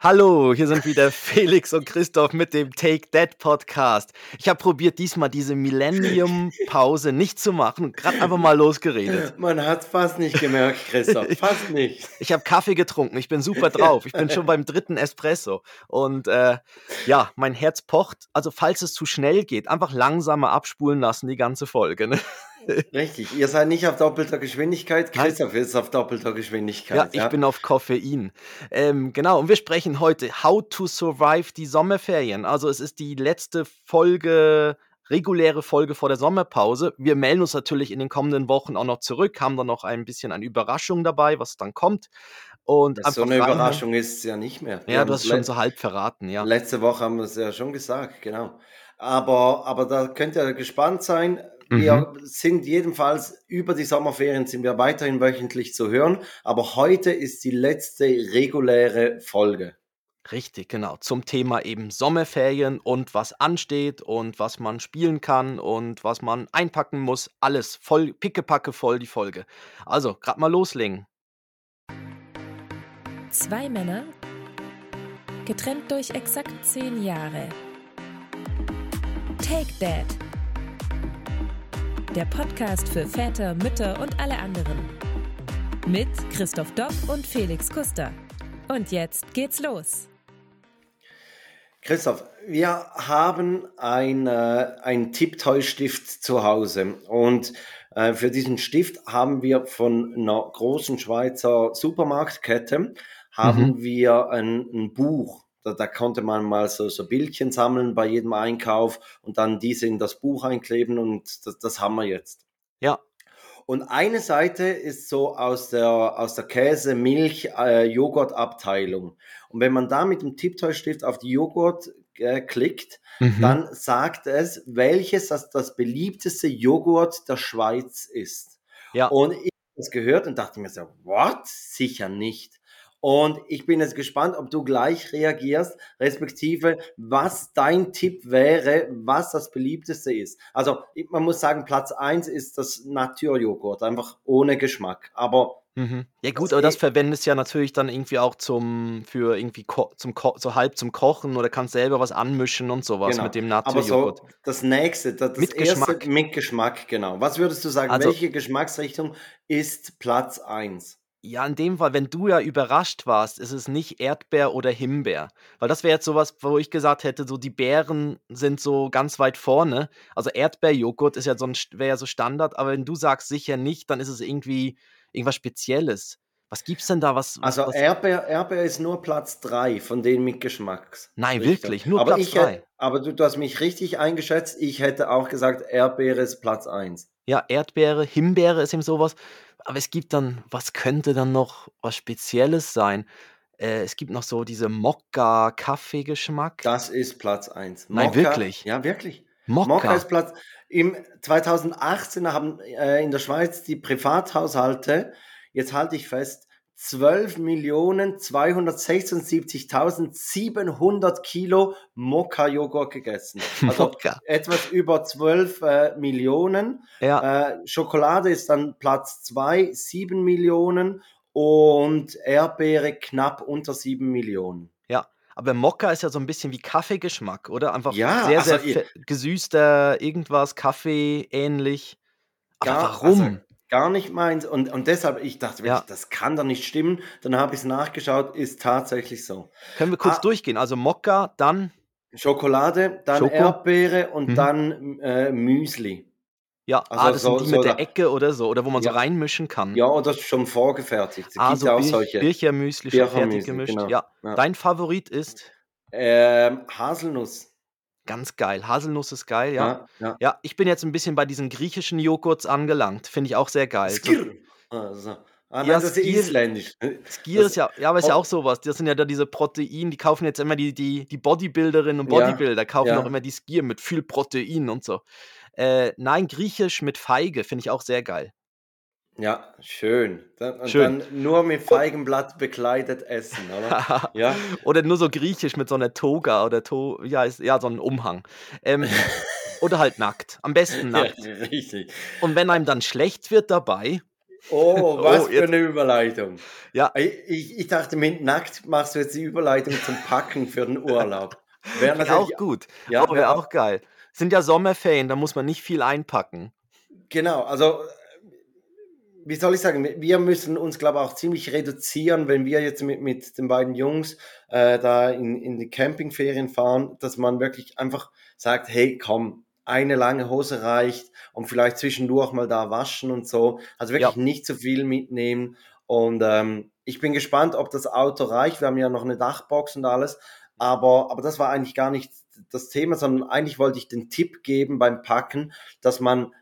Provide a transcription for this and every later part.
Hallo, hier sind wieder Felix und Christoph mit dem Take That Podcast. Ich habe probiert, diesmal diese Millennium-Pause nicht zu machen gerade einfach mal losgeredet. Man hat fast nicht gemerkt, Christoph, fast nicht. Ich habe Kaffee getrunken, ich bin super drauf. Ich bin schon beim dritten Espresso und äh, ja, mein Herz pocht. Also falls es zu schnell geht, einfach langsamer abspulen lassen, die ganze Folge. Ne? Richtig, ihr seid nicht auf doppelter Geschwindigkeit, Christoph ist auf doppelter Geschwindigkeit. Ja, ich ja. bin auf Koffein. Ähm, genau, und wir sprechen heute How to Survive die Sommerferien. Also es ist die letzte Folge, reguläre Folge vor der Sommerpause. Wir melden uns natürlich in den kommenden Wochen auch noch zurück, haben dann noch ein bisschen eine Überraschung dabei, was dann kommt. Und so eine reinhören. Überraschung ist es ja nicht mehr. Wir ja, du hast es schon so halb verraten, ja. Letzte Woche haben wir es ja schon gesagt, genau. Aber, aber da könnt ihr gespannt sein. Wir mhm. sind jedenfalls über die Sommerferien sind wir weiterhin wöchentlich zu hören, aber heute ist die letzte reguläre Folge. Richtig, genau. Zum Thema eben Sommerferien und was ansteht und was man spielen kann und was man einpacken muss. Alles voll, pickepacke voll die Folge. Also, gerade mal loslegen. Zwei Männer, getrennt durch exakt zehn Jahre. Take That der Podcast für Väter, Mütter und alle anderen. Mit Christoph Dopp und Felix Kuster. Und jetzt geht's los. Christoph, wir haben ein, äh, ein Tipptoy-Stift zu Hause und äh, für diesen Stift haben wir von einer großen Schweizer Supermarktkette haben mhm. wir ein, ein Buch da, da, konnte man mal so, so Bildchen sammeln bei jedem Einkauf und dann diese in das Buch einkleben und das, das haben wir jetzt. Ja. Und eine Seite ist so aus der, aus der Käse, Milch, äh, Joghurt-Abteilung. Und wenn man da mit dem Tipptoy-Stift auf die Joghurt äh, klickt, mhm. dann sagt es, welches das, das beliebteste Joghurt der Schweiz ist. Ja. Und ich habe das gehört und dachte mir so, what? Sicher nicht. Und ich bin jetzt gespannt, ob du gleich reagierst, respektive was dein Tipp wäre, was das beliebteste ist. Also man muss sagen, Platz eins ist das Naturjoghurt, einfach ohne Geschmack. Aber mhm. ja gut, aber das verwendest ja natürlich dann irgendwie auch zum für irgendwie zum so halb zum Kochen oder kannst selber was anmischen und sowas genau. mit dem Naturjoghurt. Aber so das nächste, das, mit erste, Geschmack. mit Geschmack, genau. Was würdest du sagen, also, welche Geschmacksrichtung ist Platz eins? Ja, in dem Fall, wenn du ja überrascht warst, ist es nicht Erdbeer oder Himbeer. Weil das wäre jetzt sowas, wo ich gesagt hätte, so die Beeren sind so ganz weit vorne. Also Erdbeerjoghurt ist ja so wäre ja so Standard, aber wenn du sagst sicher nicht, dann ist es irgendwie irgendwas Spezielles. Was gibt's denn da? Was, also was, Erdbeer, Erdbeer ist nur Platz 3 von denen mit Geschmacks. Nein, wirklich, nur aber Platz 3. Aber du, du hast mich richtig eingeschätzt. Ich hätte auch gesagt, Erdbeere ist Platz 1. Ja, Erdbeere, Himbeere ist eben sowas. Aber es gibt dann, was könnte dann noch was Spezielles sein? Äh, es gibt noch so diese Mokka-Kaffeegeschmack. Das ist Platz 1. Nein, wirklich? Ja, wirklich. Mokka. Mokka ist Platz. Im 2018 haben äh, in der Schweiz die Privathaushalte, jetzt halte ich fest, 12.276.700 Kilo Mokka-Joghurt gegessen. Also Mokka. etwas über 12 äh, Millionen. Ja. Äh, Schokolade ist dann Platz 2, 7 Millionen und Erdbeere knapp unter 7 Millionen. Ja, aber Mokka ist ja so ein bisschen wie Kaffeegeschmack, oder? Einfach ja, sehr, sehr also, gesüßter irgendwas, Kaffee ähnlich. Aber ja, warum? Also, gar nicht meins. Und, und deshalb, ich dachte wirklich, ja. das kann doch nicht stimmen. Dann habe ich es nachgeschaut, ist tatsächlich so. Können wir kurz ah, durchgehen? Also Mokka, dann Schokolade, dann Schoko? Erdbeere und mhm. dann äh, Müsli. Ja, also ah, das so, sind die so mit der Ecke oder so, oder wo man ja. so reinmischen kann. Ja, oder schon vorgefertigt. Es ah, so auch solche. Birchermüsli schon fertig gemischt. Genau. Ja. ja. Dein Favorit ist? Ähm, Haselnuss. Ganz geil. Haselnuss ist geil, ja. Ja, ja. ja, ich bin jetzt ein bisschen bei diesen griechischen Joghurts angelangt. Finde ich auch sehr geil. Skir. Also. Ah, nein, ja, das ist isländisch. Skier ist ja, ja, aber ist ja auch sowas. Das sind ja da diese Protein, die kaufen jetzt immer die, die, die Bodybuilderinnen und Bodybuilder, kaufen ja. auch immer die Skier mit viel Protein und so. Äh, nein, griechisch mit Feige finde ich auch sehr geil. Ja, schön. Dann, schön. dann nur mit Feigenblatt bekleidet essen, oder? ja. Oder nur so griechisch mit so einer Toga oder to ja, ist, ja, so ein Umhang. Ähm, oder halt nackt. Am besten nackt. Ja, richtig. Und wenn einem dann schlecht wird dabei, Oh, was Oh, für eine Überleitung. Ja. Ich, ich dachte, mit nackt machst du jetzt die Überleitung zum Packen für den Urlaub. Wäre Wäre auch gut. Ja, oh, wäre wär auch geil. Sind ja Sommerferien, da muss man nicht viel einpacken. Genau, also wie soll ich sagen, wir müssen uns, glaube ich, auch ziemlich reduzieren, wenn wir jetzt mit, mit den beiden Jungs äh, da in, in die Campingferien fahren, dass man wirklich einfach sagt, hey, komm, eine lange Hose reicht und vielleicht zwischendurch mal da waschen und so. Also wirklich nicht zu viel mitnehmen. Und ähm, ich bin gespannt, ob das Auto reicht. Wir haben ja noch eine Dachbox und alles. Aber, aber das war eigentlich gar nicht das Thema, sondern eigentlich wollte ich den Tipp geben beim Packen, dass man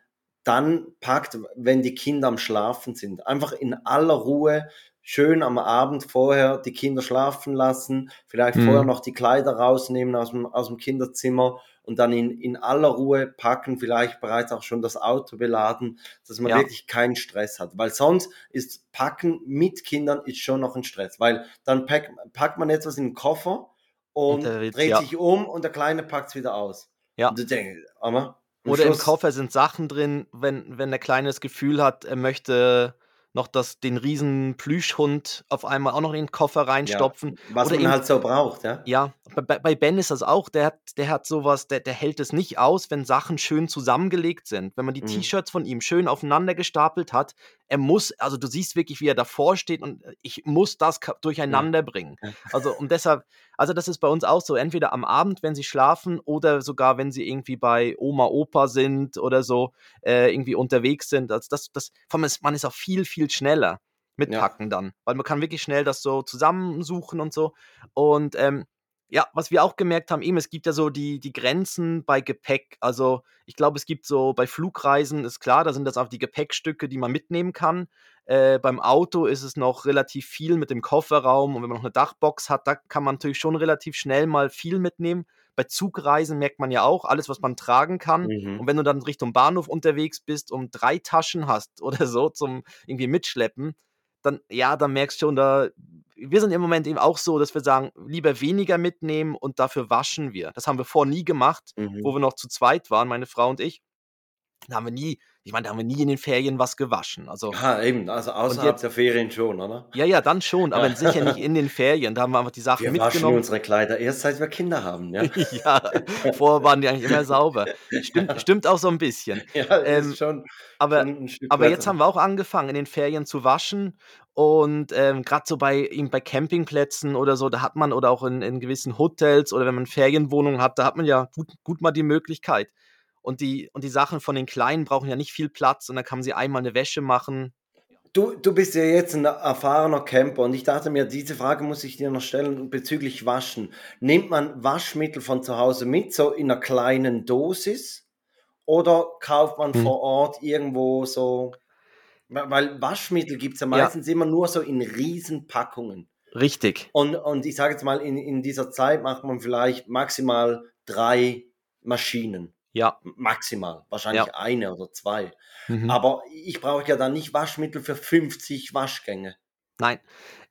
dann packt, wenn die Kinder am Schlafen sind. Einfach in aller Ruhe, schön am Abend vorher die Kinder schlafen lassen, vielleicht Mhm. vorher noch die Kleider rausnehmen aus dem, aus dem Kinderzimmer und dann in, in aller Ruhe packen, vielleicht bereits auch schon das Auto beladen, dass man Ja. wirklich keinen Stress hat. Weil sonst ist Packen mit Kindern ist schon noch ein Stress, weil dann pack, packt man etwas in den Koffer und, Und dreht ja. sich um und der Kleine packt es wieder aus. Ja. Und du denkst, aber Oder im Koffer sind Sachen drin, wenn, wenn der Kleine das Gefühl hat, er möchte noch das, den riesen Plüschhund auf einmal auch noch in den Koffer reinstopfen. Was Oder man eben- halt so braucht, ja. Ja, bei, bei Ben ist das auch, der hat, der hat sowas, der, der hält es nicht aus, wenn Sachen schön zusammengelegt sind. Wenn man die Mhm. T-Shirts von ihm schön aufeinander gestapelt hat, er muss, also du siehst wirklich, wie er davor steht und äh, ich muss das durcheinander bringen. Ja. Also und deshalb, also das ist bei uns auch so, entweder am Abend, wenn sie schlafen oder sogar, wenn sie irgendwie bei Oma, Opa sind oder so, äh, irgendwie unterwegs sind. Also das, das, ist, man ist auch viel, viel schneller mit Ja. Dann, weil man kann wirklich schnell das so zusammensuchen und so. Und ähm, ja, was wir auch gemerkt haben, eben, es gibt ja so die, die Grenzen bei Gepäck. Also ich glaube, es gibt so bei Flugreisen, ist klar, da sind das auch die Gepäckstücke, die man mitnehmen kann. Äh, beim Auto ist es noch relativ viel mit dem Kofferraum und wenn man noch eine Dachbox hat, da kann man natürlich schon relativ schnell mal viel mitnehmen. Bei Zugreisen merkt man ja auch, alles, was man tragen kann. Mhm. Und wenn du dann Richtung Bahnhof unterwegs bist und drei Taschen hast oder so zum irgendwie mitschleppen, dann, ja, dann merkst du schon, da, wir sind im Moment eben auch so, dass wir sagen, lieber weniger mitnehmen und dafür waschen wir. Das haben wir vor nie gemacht, Mhm. wo wir noch zu zweit waren, meine Frau und ich. Da haben wir nie, ich meine, da haben wir nie in den Ferien was gewaschen. Also, Ja, eben, also außerhalb jetzt- der Ferien schon, oder? ja, ja, dann schon, aber Ja. sicher nicht in den Ferien. Da haben wir einfach die Sachen Wir waschen mitgenommen. unsere Kleider erst seit wir Kinder haben, ja. ja, vorher waren die eigentlich immer sauber. Stimmt, stimmt auch so ein bisschen. ja, Ähm, ist schon, Aber schon Aber jetzt haben wir auch angefangen, in den Ferien zu waschen. Und ähm, gerade so bei, bei Campingplätzen oder so, da hat man, oder auch in, in gewissen Hotels oder wenn man Ferienwohnungen hat, da hat man ja gut, gut mal die Möglichkeit. Und die, und die Sachen von den Kleinen brauchen ja nicht viel Platz und dann kann man sie einmal eine Wäsche machen. Du, du bist ja jetzt ein erfahrener Camper und ich dachte mir, diese Frage muss ich dir noch stellen bezüglich Waschen. Nimmt man Waschmittel von zu Hause mit, so in einer kleinen Dosis? Oder kauft man Hm. vor Ort irgendwo so? Weil Waschmittel gibt es ja Ja. meistens immer nur so in Riesenpackungen. Richtig. Und, und ich sage jetzt mal, in, in dieser Zeit macht man vielleicht maximal drei Maschinen. Ja. Maximal. Wahrscheinlich eine oder zwei. Mhm. Aber ich brauche ja dann nicht Waschmittel für 50 Waschgänge. Nein.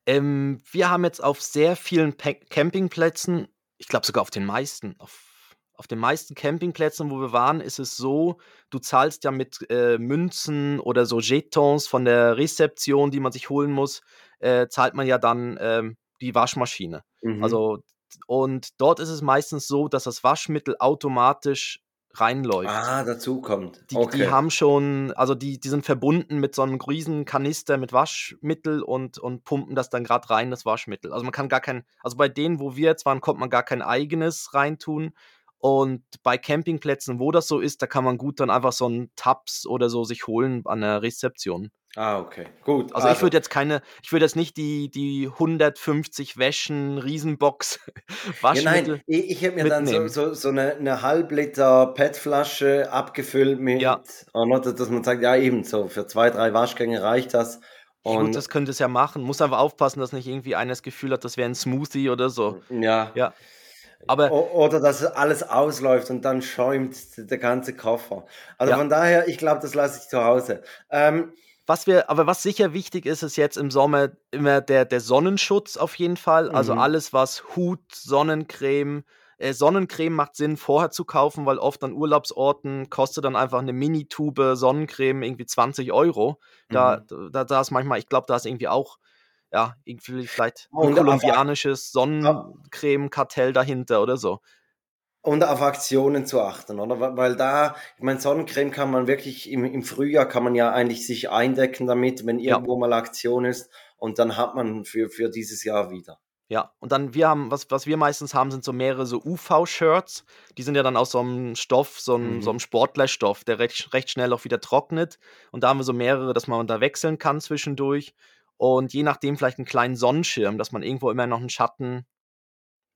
Ähm, wir haben jetzt auf sehr vielen Pe Campingplätzen, ich glaube sogar auf den meisten, auf, auf den meisten Campingplätzen, wo wir waren, ist es so, du zahlst ja mit äh, Münzen oder so Jetons von der Rezeption, die man sich holen muss, äh, zahlt man ja dann ähm, die Waschmaschine. Mhm. Also, und dort ist es meistens so, dass das Waschmittel automatisch reinläuft. ah, dazu kommt. Die, okay. die haben schon, also die, die sind verbunden mit so einem riesen Kanister mit Waschmittel und, und pumpen das dann gerade rein, das Waschmittel. Also man kann gar kein, also bei denen, wo wir jetzt waren, konnte man gar kein eigenes reintun. Und bei Campingplätzen, wo das so ist, da kann man gut dann einfach so einen Tabs oder so sich holen an der Rezeption. Ah, okay. Gut. Also, ich würde jetzt keine, ich würde jetzt nicht die, die 150 Wäschen Riesenbox Ja, Waschmittel. nein, ich, ich hätte mir dann so, mitnehmen. so, so eine, eine Halbliter PET-Flasche abgefüllt mit, Ja. oder, dass man sagt, ja eben so, für zwei, drei Waschgänge reicht das. Ja, Und Gut, das könnte es ja machen. Muss einfach aufpassen, dass nicht irgendwie einer das Gefühl hat, das wäre ein Smoothie oder so. ja. Ja. Aber Oder dass alles ausläuft und dann schäumt der ganze Koffer. Also Ja. von daher, ich glaube, das lasse ich zu Hause. Ähm, was wir, aber was sicher wichtig ist, ist jetzt im Sommer immer der, der Sonnenschutz auf jeden Fall. Also Mhm. alles, was Hut, Sonnencreme, Äh, Sonnencreme macht Sinn, vorher zu kaufen, weil oft an Urlaubsorten kostet dann einfach eine Mini-Tube Sonnencreme irgendwie 20 Euro. Da, Mhm. da, da ist manchmal, ich glaube, da ist irgendwie auch, ja, irgendwie vielleicht ein Und aber kolumbianisches Sonnencreme-Kartell dahinter oder so. Und auf Aktionen zu achten, oder? Weil- da, ich meine, Sonnencreme kann man wirklich im, im Frühjahr kann man ja eigentlich sich eindecken damit, wenn Ja. irgendwo mal Aktion ist. Und dann hat man für, für dieses Jahr wieder. Ja, und dann wir haben, was, was wir meistens haben, sind so mehrere so UV-Shirts. Die sind ja dann aus so einem Stoff, so einem, Mhm. so einem Sportlerstoff, der recht, recht schnell auch wieder trocknet. Und da haben wir so mehrere, dass man da wechseln kann zwischendurch. Und je nachdem vielleicht einen kleinen Sonnenschirm, dass man irgendwo immer noch einen Schatten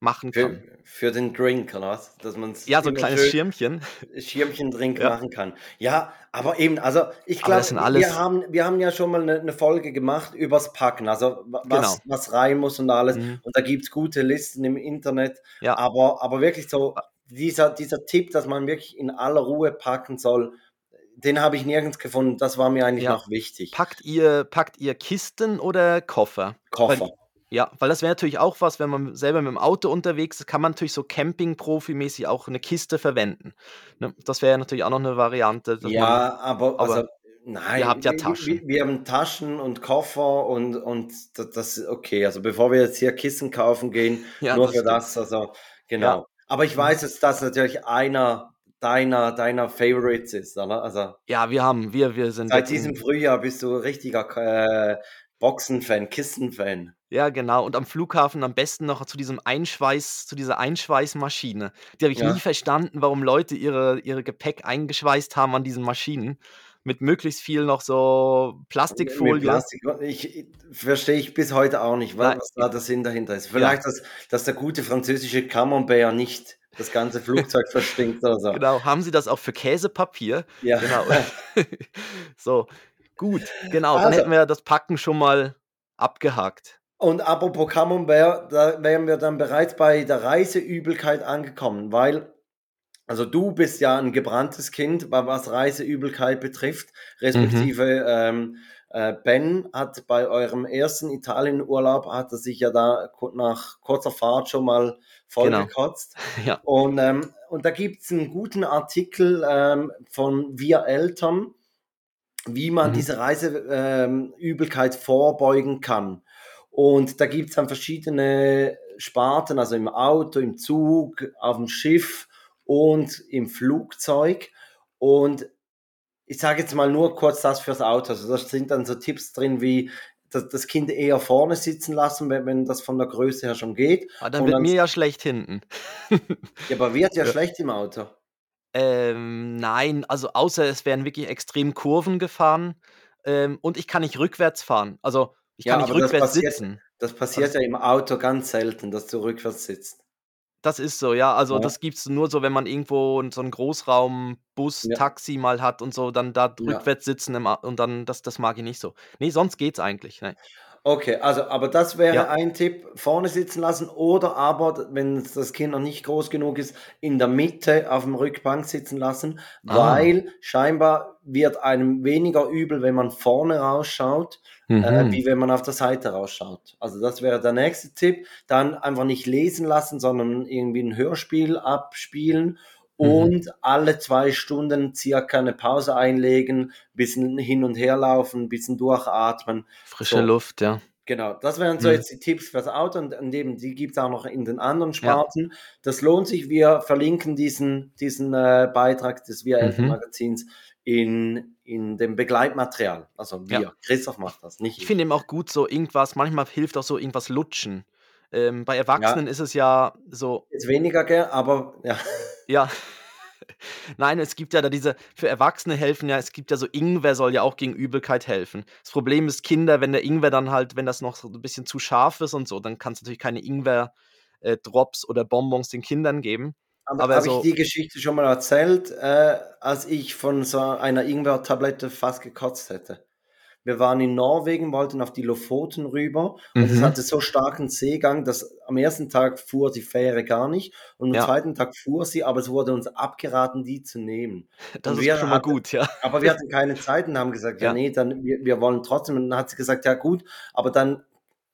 machen Für, kann. für den Drink, oder was? Dass man Ja, so ein kleines Schirmchen. Schirmchen-Drink Ja. machen kann. Ja, aber eben, also ich glaube, wir haben, wir haben ja schon mal eine, eine Folge gemacht übers Packen, also wa- was, Genau. was rein muss und alles. Mhm. Und da gibt es gute Listen im Internet. Ja. Aber, aber wirklich so, dieser, dieser Tipp, dass man wirklich in aller Ruhe packen soll, den habe ich nirgends gefunden. Das war mir eigentlich Ja. noch wichtig. Packt ihr, packt ihr Kisten oder Koffer? Koffer. Weil, ja, weil das wäre natürlich auch was, wenn man selber mit dem Auto unterwegs ist, kann man natürlich so Camping-Profi-mäßig auch eine Kiste verwenden. Ne? Das wäre natürlich auch noch eine Variante. dass man, Ja, aber, aber also, nein, ihr habt ja wir- Taschen. Wir, wir haben Taschen und Koffer und, und das, ist okay. Also bevor wir jetzt hier Kissen kaufen gehen, Ja, nur das für stimmt. das, also genau. Ja. Aber ich weiß, dass das natürlich einer deiner, deiner Favorites ist, oder? Also ja, wir haben, wir, wir sind seit jetzt diesem Frühjahr bist du richtiger äh, Boxen-Fan, Kissen-Fan. Ja, genau. Und am Flughafen am besten noch zu diesem Einschweiß, zu dieser Einschweißmaschine. Die habe ich Ja. nie verstanden, warum Leute ihre, ihre Gepäck eingeschweißt haben an diesen Maschinen. Mit möglichst viel noch so Mit Plastikfolie. Plastik. Ich, ich verstehe ich bis heute auch nicht, was, Nein. was da der Sinn dahinter ist. Vielleicht, dass, dass der gute französische Camembert nicht das ganze Flugzeug verstinkt oder so. Genau. Haben sie das auch für Käsepapier? Ja. Genau. so, gut. Genau. Dann Also- hätten wir das Packen schon mal abgehakt. Und apropos Camembert, da wären wir dann bereits bei der Reiseübelkeit angekommen, weil, also du bist ja ein gebranntes Kind, wa- was Reiseübelkeit betrifft, respektive ähm, äh, Ben hat bei eurem ersten Italienurlaub, hat er sich ja da nach kurzer Fahrt schon mal vollgekotzt. Ja. Und, ähm, und da gibt es einen guten Artikel ähm, von Wir Eltern, wie man Mhm. diese Reiseübelkeit vorbeugen kann. Und da gibt es dann verschiedene Sparten, also im Auto, im Zug, auf dem Schiff und im Flugzeug. Und ich sage jetzt mal nur kurz das fürs Auto. Also da sind dann so Tipps drin wie das, das Kind eher vorne sitzen lassen, wenn, wenn das von der Größe her schon geht. Aber dann Und wird dann- mir ja schlecht hinten. Ja, aber wird ja, Ja. schlecht im Auto. Ähm, nein, also außer es werden wirklich extrem Kurven gefahren ähm, und ich kann nicht rückwärts fahren. Also ich Ja, kann nicht aber das rückwärts passiert- sitzen. Das passiert ja im Auto ganz selten, dass du rückwärts sitzt. Das ist so, ja. Also Ja. das gibt es nur so, wenn man irgendwo so einen Großraumbus, Ja. Taxi mal hat und so, dann da Ja. rückwärts sitzen im, und dann, das, das mag ich nicht so. Nee, sonst geht's eigentlich. Nein. Okay, also, aber das wäre Ja. ein Tipp, vorne sitzen lassen oder aber, wenn das Kind noch nicht groß genug ist, in der Mitte auf dem Rückbank sitzen lassen, Ah. weil scheinbar wird einem weniger übel, wenn man vorne rausschaut, äh, Mhm. wie wenn man auf der Seite rausschaut. Also das wäre der nächste Tipp. Dann einfach nicht lesen lassen, sondern irgendwie ein Hörspiel abspielen Mhm. und alle zwei Stunden circa eine Pause einlegen, bisschen hin und her laufen, bisschen durchatmen. Frische so. Luft, ja. Genau, das wären so Mhm. jetzt die Tipps fürs Auto und, eben die gibt es auch noch in den anderen Sparten. Das lohnt sich. Wir verlinken diesen, diesen äh, Beitrag des Wir Eltern Mhm. Magazins in, in dem Begleitmaterial. Also wir. Ja. Christoph macht das, nicht Ich finde eben auch gut so irgendwas, manchmal hilft auch so irgendwas lutschen. Ähm, bei Erwachsenen ist es ja so, Jetzt weniger, gell, aber ja. ja. Nein, es gibt ja da diese, für Erwachsene helfen ja, es gibt ja so Ingwer soll ja auch gegen Übelkeit helfen. Das Problem ist, Kinder, wenn der Ingwer dann halt, wenn das noch so ein bisschen zu scharf ist und so, dann kannst du natürlich keine Ingwer-Drops oder Bonbons den Kindern geben. Aber, Aber habe so- ich die Geschichte schon mal erzählt, äh, als ich von so einer Ingwer-Tablette fast gekotzt hätte? Wir waren in Norwegen, wollten auf die Lofoten rüber und es Mhm. hatte so starken Seegang, dass am ersten Tag fuhr die Fähre gar nicht und am Ja. zweiten Tag fuhr sie, aber es wurde uns abgeraten, die zu nehmen. Das Und ist schon mal hatten- gut, ja. Aber wir hatten keine Zeit und haben gesagt, ja, Ja. nee, dann wir, wir wollen trotzdem. Und dann hat sie gesagt, ja gut, aber dann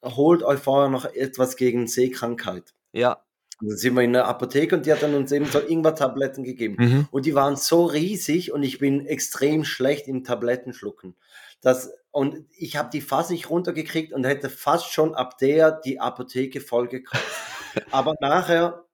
holt euch vorher noch etwas gegen Seekrankheit. Ja, Und dann sind wir in der Apotheke und die hat dann uns eben so Ingwer-Tabletten gegeben. Mhm. Und die waren so riesig und ich bin extrem schlecht im Tablettenschlucken. Das, und ich habe die fast nicht runtergekriegt und hätte fast schon ab der die Apotheke vollgekauft. Aber nachher,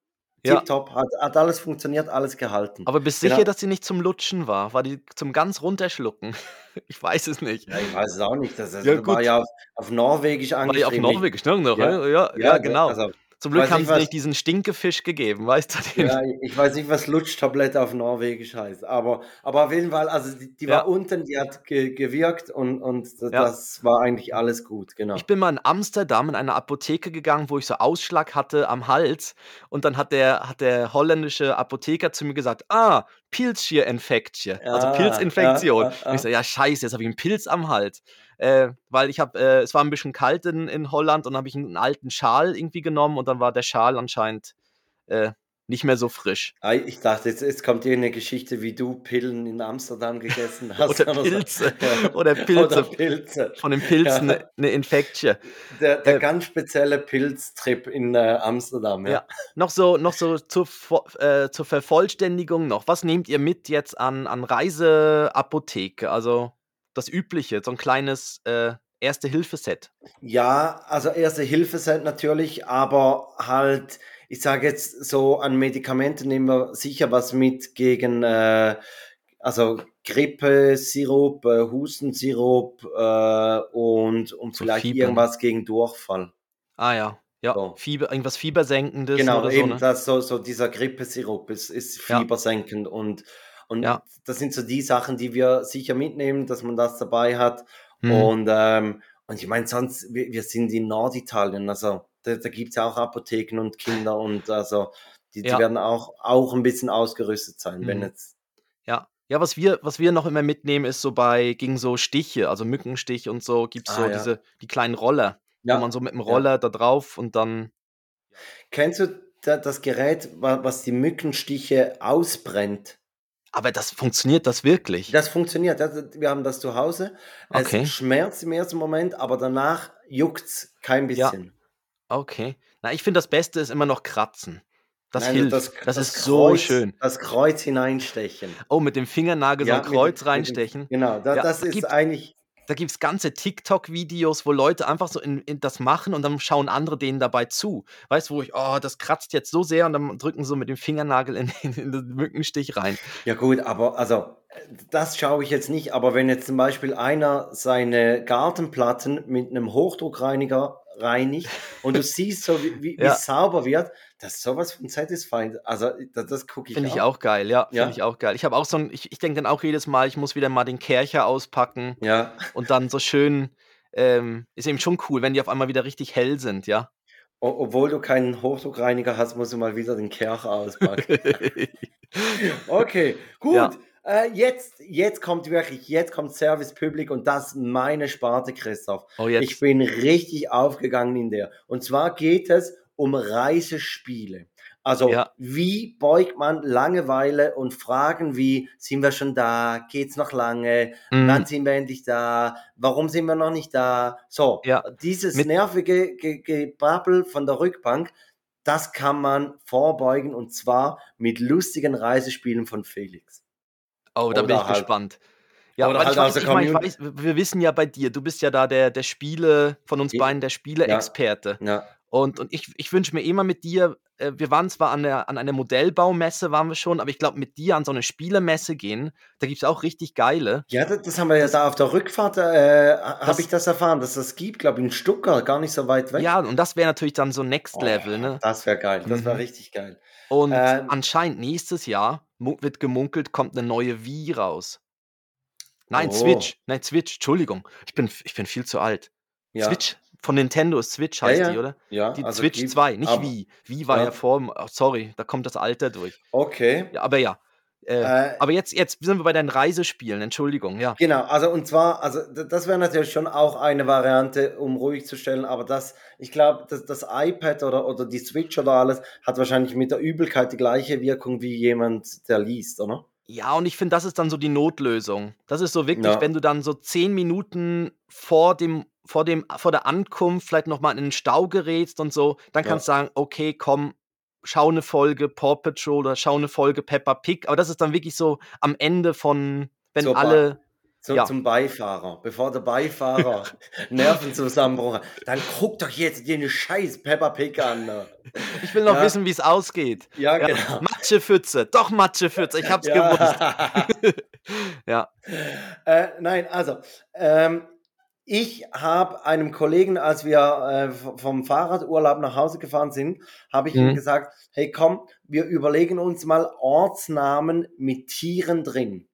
Ja. tipptopp, hat, hat alles funktioniert, alles gehalten. Aber bist Genau. sicher, dass sie nicht zum Lutschen war? War die zum ganz runterschlucken? Ich weiß es nicht. Ja, ich weiß es auch nicht. Das, das Ja, war gut. ja auf, auf Norwegisch War die auf angeschrieben. Norwegisch, ne? Ja, ja, ja, genau. Also, Zum Glück weiß haben sie was- nicht diesen Stinkefisch gegeben, weißt du? Den, ja, ich weiß nicht, was Lutschtablette auf Norwegisch heißt, aber, aber auf jeden Fall, also die, die Ja. war unten, die hat ge gewirkt und, und das, Ja. das war eigentlich alles gut, genau. Ich bin mal in Amsterdam in eine Apotheke gegangen, wo ich so Ausschlag hatte am Hals. Und dann hat der, hat der holländische Apotheker zu mir gesagt, ah, Pilzschir-Infektje, also Ah, Pilzinfektion. Und ich so, ja scheiße, jetzt habe ich einen Pilz am Hals. Äh, weil ich habe, äh, es war ein bisschen kalt in, in Holland und dann habe ich einen alten Schal irgendwie genommen und dann war der Schal anscheinend äh, nicht mehr so frisch. Ich dachte, jetzt, jetzt kommt hier eine Geschichte, wie du Pillen in Amsterdam gegessen hast. Oder. Pilze. Oder Pilze. Oder Pilze. Von den Pilzen Ja. eine ne Infektje. Der, der Äh, ganz spezielle Pilztrip in äh, Amsterdam. Ja. Ja. Noch so, noch so zur, äh, zur Vervollständigung noch. Was nehmt ihr mit jetzt an, an Reiseapotheke? Also das Übliche, so ein kleines äh, Erste-Hilfe-Set. Ja, also erste Hilfe sind natürlich, aber halt, ich sage jetzt so an Medikamenten nehmen wir sicher was mit gegen, äh, also Grippe-Sirup, äh, Hustensirup äh, und, und So vielleicht Fieber. irgendwas gegen Durchfall. Ah ja. Ja, So. Fieber, irgendwas Fiebersenkendes Genau, oder so. eben Ne? das so, so dieser Grippesirup ist, ist Ja. fiebersenkend und, und Ja. das sind so die Sachen, die wir sicher mitnehmen, dass man das dabei hat. Hm. Und, ähm, und ich meine, sonst, wir, wir sind in Norditalien, also da, da gibt es ja auch Apotheken und Kinder und also die, die Ja. werden auch, auch ein bisschen ausgerüstet sein, wenn Mhm. jetzt. Ja. Ja, was wir, was wir noch immer mitnehmen, ist so bei, gegen so Stiche, also Mückenstich und so, gibt es Ah, so ja. diese, die kleinen Roller, Ja. wo man so mit dem. Roller da drauf und dann. Kennst du da, das Gerät, wa- was die Mückenstiche ausbrennt? Aber das funktioniert das wirklich? Das funktioniert. Das, wir haben das zu Hause. Es Okay. schmerzt im ersten Moment, aber danach juckt's kein Ja. bisschen. Okay. Na, ich finde, das Beste ist immer noch Kratzen. Das Nein, hilft. Das, Das, ist so Kreuz, schön. Das Kreuz hineinstechen. Oh, mit dem Fingernagel so Ja, ein mit dem- Kreuz mit dem- reinstechen. Genau, da, Ja, das da ist gibt- eigentlich. Da gibt es ganze TikTok-Videos, wo Leute einfach so in, in das machen und dann schauen andere denen dabei zu. Weißt du, wo ich, oh, das kratzt jetzt so sehr und dann drücken so mit dem Fingernagel in, in, in den Mückenstich rein. Ja gut, aber also das schaue ich jetzt nicht. Aber wenn jetzt zum Beispiel einer seine Gartenplatten mit einem Hochdruckreiniger reinigt und du siehst so, wie, wie Ja. es sauber wird, das ist sowas von satisfying. Also das, das gucke ich Finde ich auch. geil, ja. Ja. Finde ich auch geil. Ich habe auch so ein, ich, ich denke dann auch jedes Mal, ich muss wieder mal den Kercher auspacken Ja, und dann so schön, ähm, ist eben schon cool, wenn die auf einmal wieder richtig hell sind, ja. obwohl du keinen Hochdruckreiniger hast, musst du mal wieder den Kercher auspacken. Okay, gut. Ja. Äh, jetzt, jetzt kommt wirklich, jetzt kommt Service Public und das meine Sparte, Christoph. oh. Ich bin richtig aufgegangen in der. Und zwar geht es um Reisespiele. Also, Ja. wie beugt man Langeweile und Fragen wie, sind wir schon da? Geht's noch lange? Mm, Wann sind wir endlich da? Warum sind wir noch nicht da? So, Ja, dieses mit- nervige Ge Gebrabbel von der Rückbank, das kann man vorbeugen und zwar mit lustigen Reisespielen von Felix. Oh, da bin ich halt- gespannt. Ja, weil halt ich, weiß, ich, mein, ich weiß, wir wissen ja bei dir, du bist ja da der, der Spiele, von uns Ja. beiden der Spiele-Experte. Ja, Und, und ich, ich wünsche mir immer mit dir, äh, wir waren zwar an, der, an einer Modellbaumesse, waren wir schon, aber ich glaube, mit dir an so eine Spielemesse gehen, da gibt es auch richtig geile. ja das, das haben wir ja da auf der Rückfahrt, äh, habe ich das erfahren, dass das gibt, glaube ich, in Stuttgart, gar nicht so weit weg. Ja, und das wäre natürlich dann so Next Oh, Level, ne? Das wäre geil, das wäre Mhm. richtig geil. Und Ähm, anscheinend nächstes Jahr wird gemunkelt, kommt eine neue Wii raus. Nein, Oh. Switch. Nein, Switch, Entschuldigung. Ich bin, ich bin viel zu alt. Ja, Switch von Nintendo ist Switch, Ja, heißt ja. die, oder? ja, Die also Switch gibt- 2, nicht aber- Wii. Wii war Ja. ja vor, oh, sorry, da kommt das Alter durch. Okay. Ja, aber ja. Äh, Äh, aber jetzt, jetzt sind wir bei deinen Reisespielen, Entschuldigung, ja. Genau, also und zwar, also das wäre natürlich schon auch eine Variante, um ruhig zu stellen, aber das, ich glaube, das, das iPad oder, oder die Switch oder alles hat wahrscheinlich mit der Übelkeit die gleiche Wirkung wie jemand, der liest, oder? Ja, und ich finde, das ist dann so die Notlösung. Das ist so wirklich, Ja. wenn du dann so zehn Minuten vor dem, vor dem, vor der Ankunft vielleicht nochmal in den Stau gerätst und so, dann Ja. kannst du sagen, okay, komm, schau eine Folge Paw Patrol oder schau eine Folge Peppa Pig. Aber das ist dann wirklich so am Ende von, wenn So alle. So Ja. zum Beifahrer. Bevor der Beifahrer Nervenzusammenbruch hat, dann guck doch jetzt den scheiß Peppa Pig an. ne? Ich will noch Ja. wissen, wie es ausgeht. Ja, Ja, genau. Matschepfütze, doch Matschepfütze, ich hab's gewusst. Ja. Äh, nein, also, ähm, ich habe einem Kollegen, als wir äh, vom Fahrradurlaub nach Hause gefahren sind, habe ich ihm Mhm. gesagt, hey komm, wir überlegen uns mal Ortsnamen mit Tieren drin.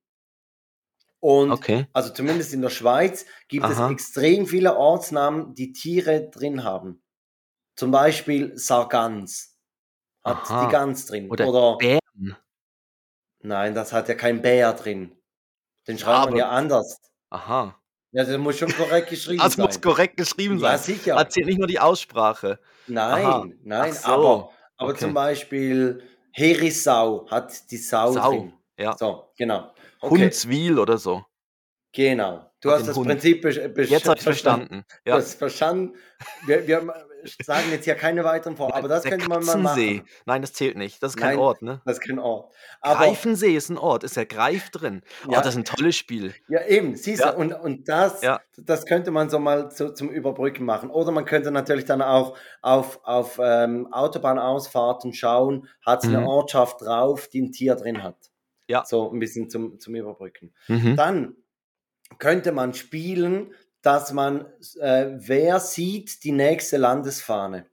Und Okay. also zumindest in der Schweiz gibt Aha. es extrem viele Ortsnamen, die Tiere drin haben. Zum Beispiel Sargans hat Aha. die Gans drin. Oder Oder Bären. nein, das hat ja kein Bär drin. Den schreibt man aber- ja anders. Aha. Ja, das muss schon korrekt geschrieben Das sein. muss korrekt geschrieben Ja, sein. sicher. Erzählt nicht nur die Aussprache. Nein, Aha. nein, so. aber, aber Okay. zum Beispiel Herisau hat die Sau, Sau. drin. Ja. So, genau. Okay, Hundswil oder so. genau. Du Hat hast das Hund. Prinzip Jetzt habe ich verstanden. Du Ja. hast verstanden. Wir, wir sagen jetzt ja keine weiteren vor, aber das Der könnte man mal machen. Nein, das zählt nicht. Das ist kein Nein. Ort, ne? Das ist kein Ort. Aber Greifensee ist ein Ort. Ist ja Greif drin. Oh, Ja. das ist ein tolles Spiel. Ja, eben, siehst Ja. du, und, und das, Ja. das könnte man so mal zu, zum Überbrücken machen. Oder man könnte natürlich dann auch auf, auf ähm, Autobahnausfahrten schauen, hat es Mhm. eine Ortschaft drauf, die ein Tier drin hat. Ja. So ein bisschen zum, zum Überbrücken. Mhm. Dann könnte man spielen, dass man, äh, wer sieht die nächste Landesfahne?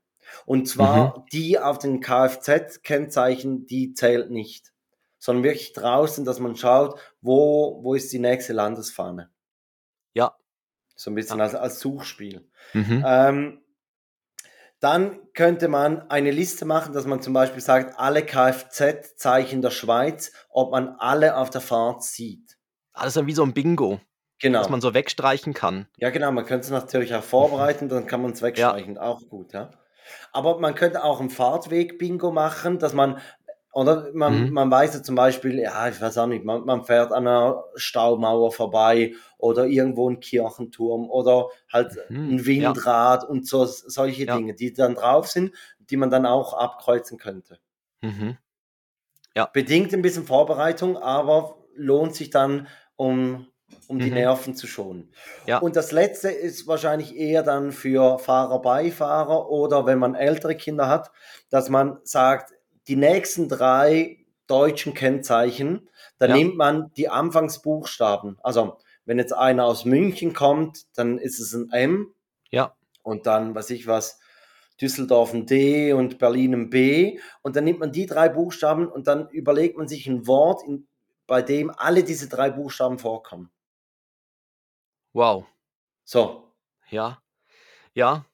Und zwar Mhm. die auf den Kfz-Kennzeichen, die zählt nicht. Sondern wirklich draußen, dass man schaut, wo, wo ist die nächste Landesfahne. Ja. So ein bisschen als, als Suchspiel. Mhm. Ähm, dann könnte man eine Liste machen, dass man zum Beispiel sagt, alle Kfz-Zeichen der Schweiz, ob man alle auf der Fahrt sieht. Ah, das ist ja wie so ein Bingo, Genau. das man so wegstreichen kann. Ja, genau, man könnte es natürlich auch vorbereiten, dann kann man es wegstreichen, auch gut, ja. Aber man könnte auch ein Fahrtweg-Bingo machen, dass man, oder man, Mhm. man weiß ja zum Beispiel, ja, ich weiß auch nicht, man, man fährt an einer Staumauer vorbei oder irgendwo ein Kirchenturm oder halt Mhm, ein ja. Windrad und so, solche Ja. Dinge, die dann drauf sind, die man dann auch abkreuzen könnte. Mhm. Bedingt ein bisschen Vorbereitung, aber lohnt sich dann, um, um die Mhm. Nerven zu schonen. Ja. Und das letzte ist wahrscheinlich eher dann für Fahrer, Beifahrer oder wenn man ältere Kinder hat, dass man sagt, die nächsten drei deutschen Kennzeichen, da Ja. nimmt man die Anfangsbuchstaben. Also, wenn jetzt einer aus München kommt, dann ist es ein M Ja. und dann, weiß ich was, Düsseldorf ein D und Berlin ein B. Und dann nimmt man die drei Buchstaben und dann überlegt man sich ein Wort, in, bei dem alle diese drei Buchstaben vorkommen. Wow. So, Ja. Ja.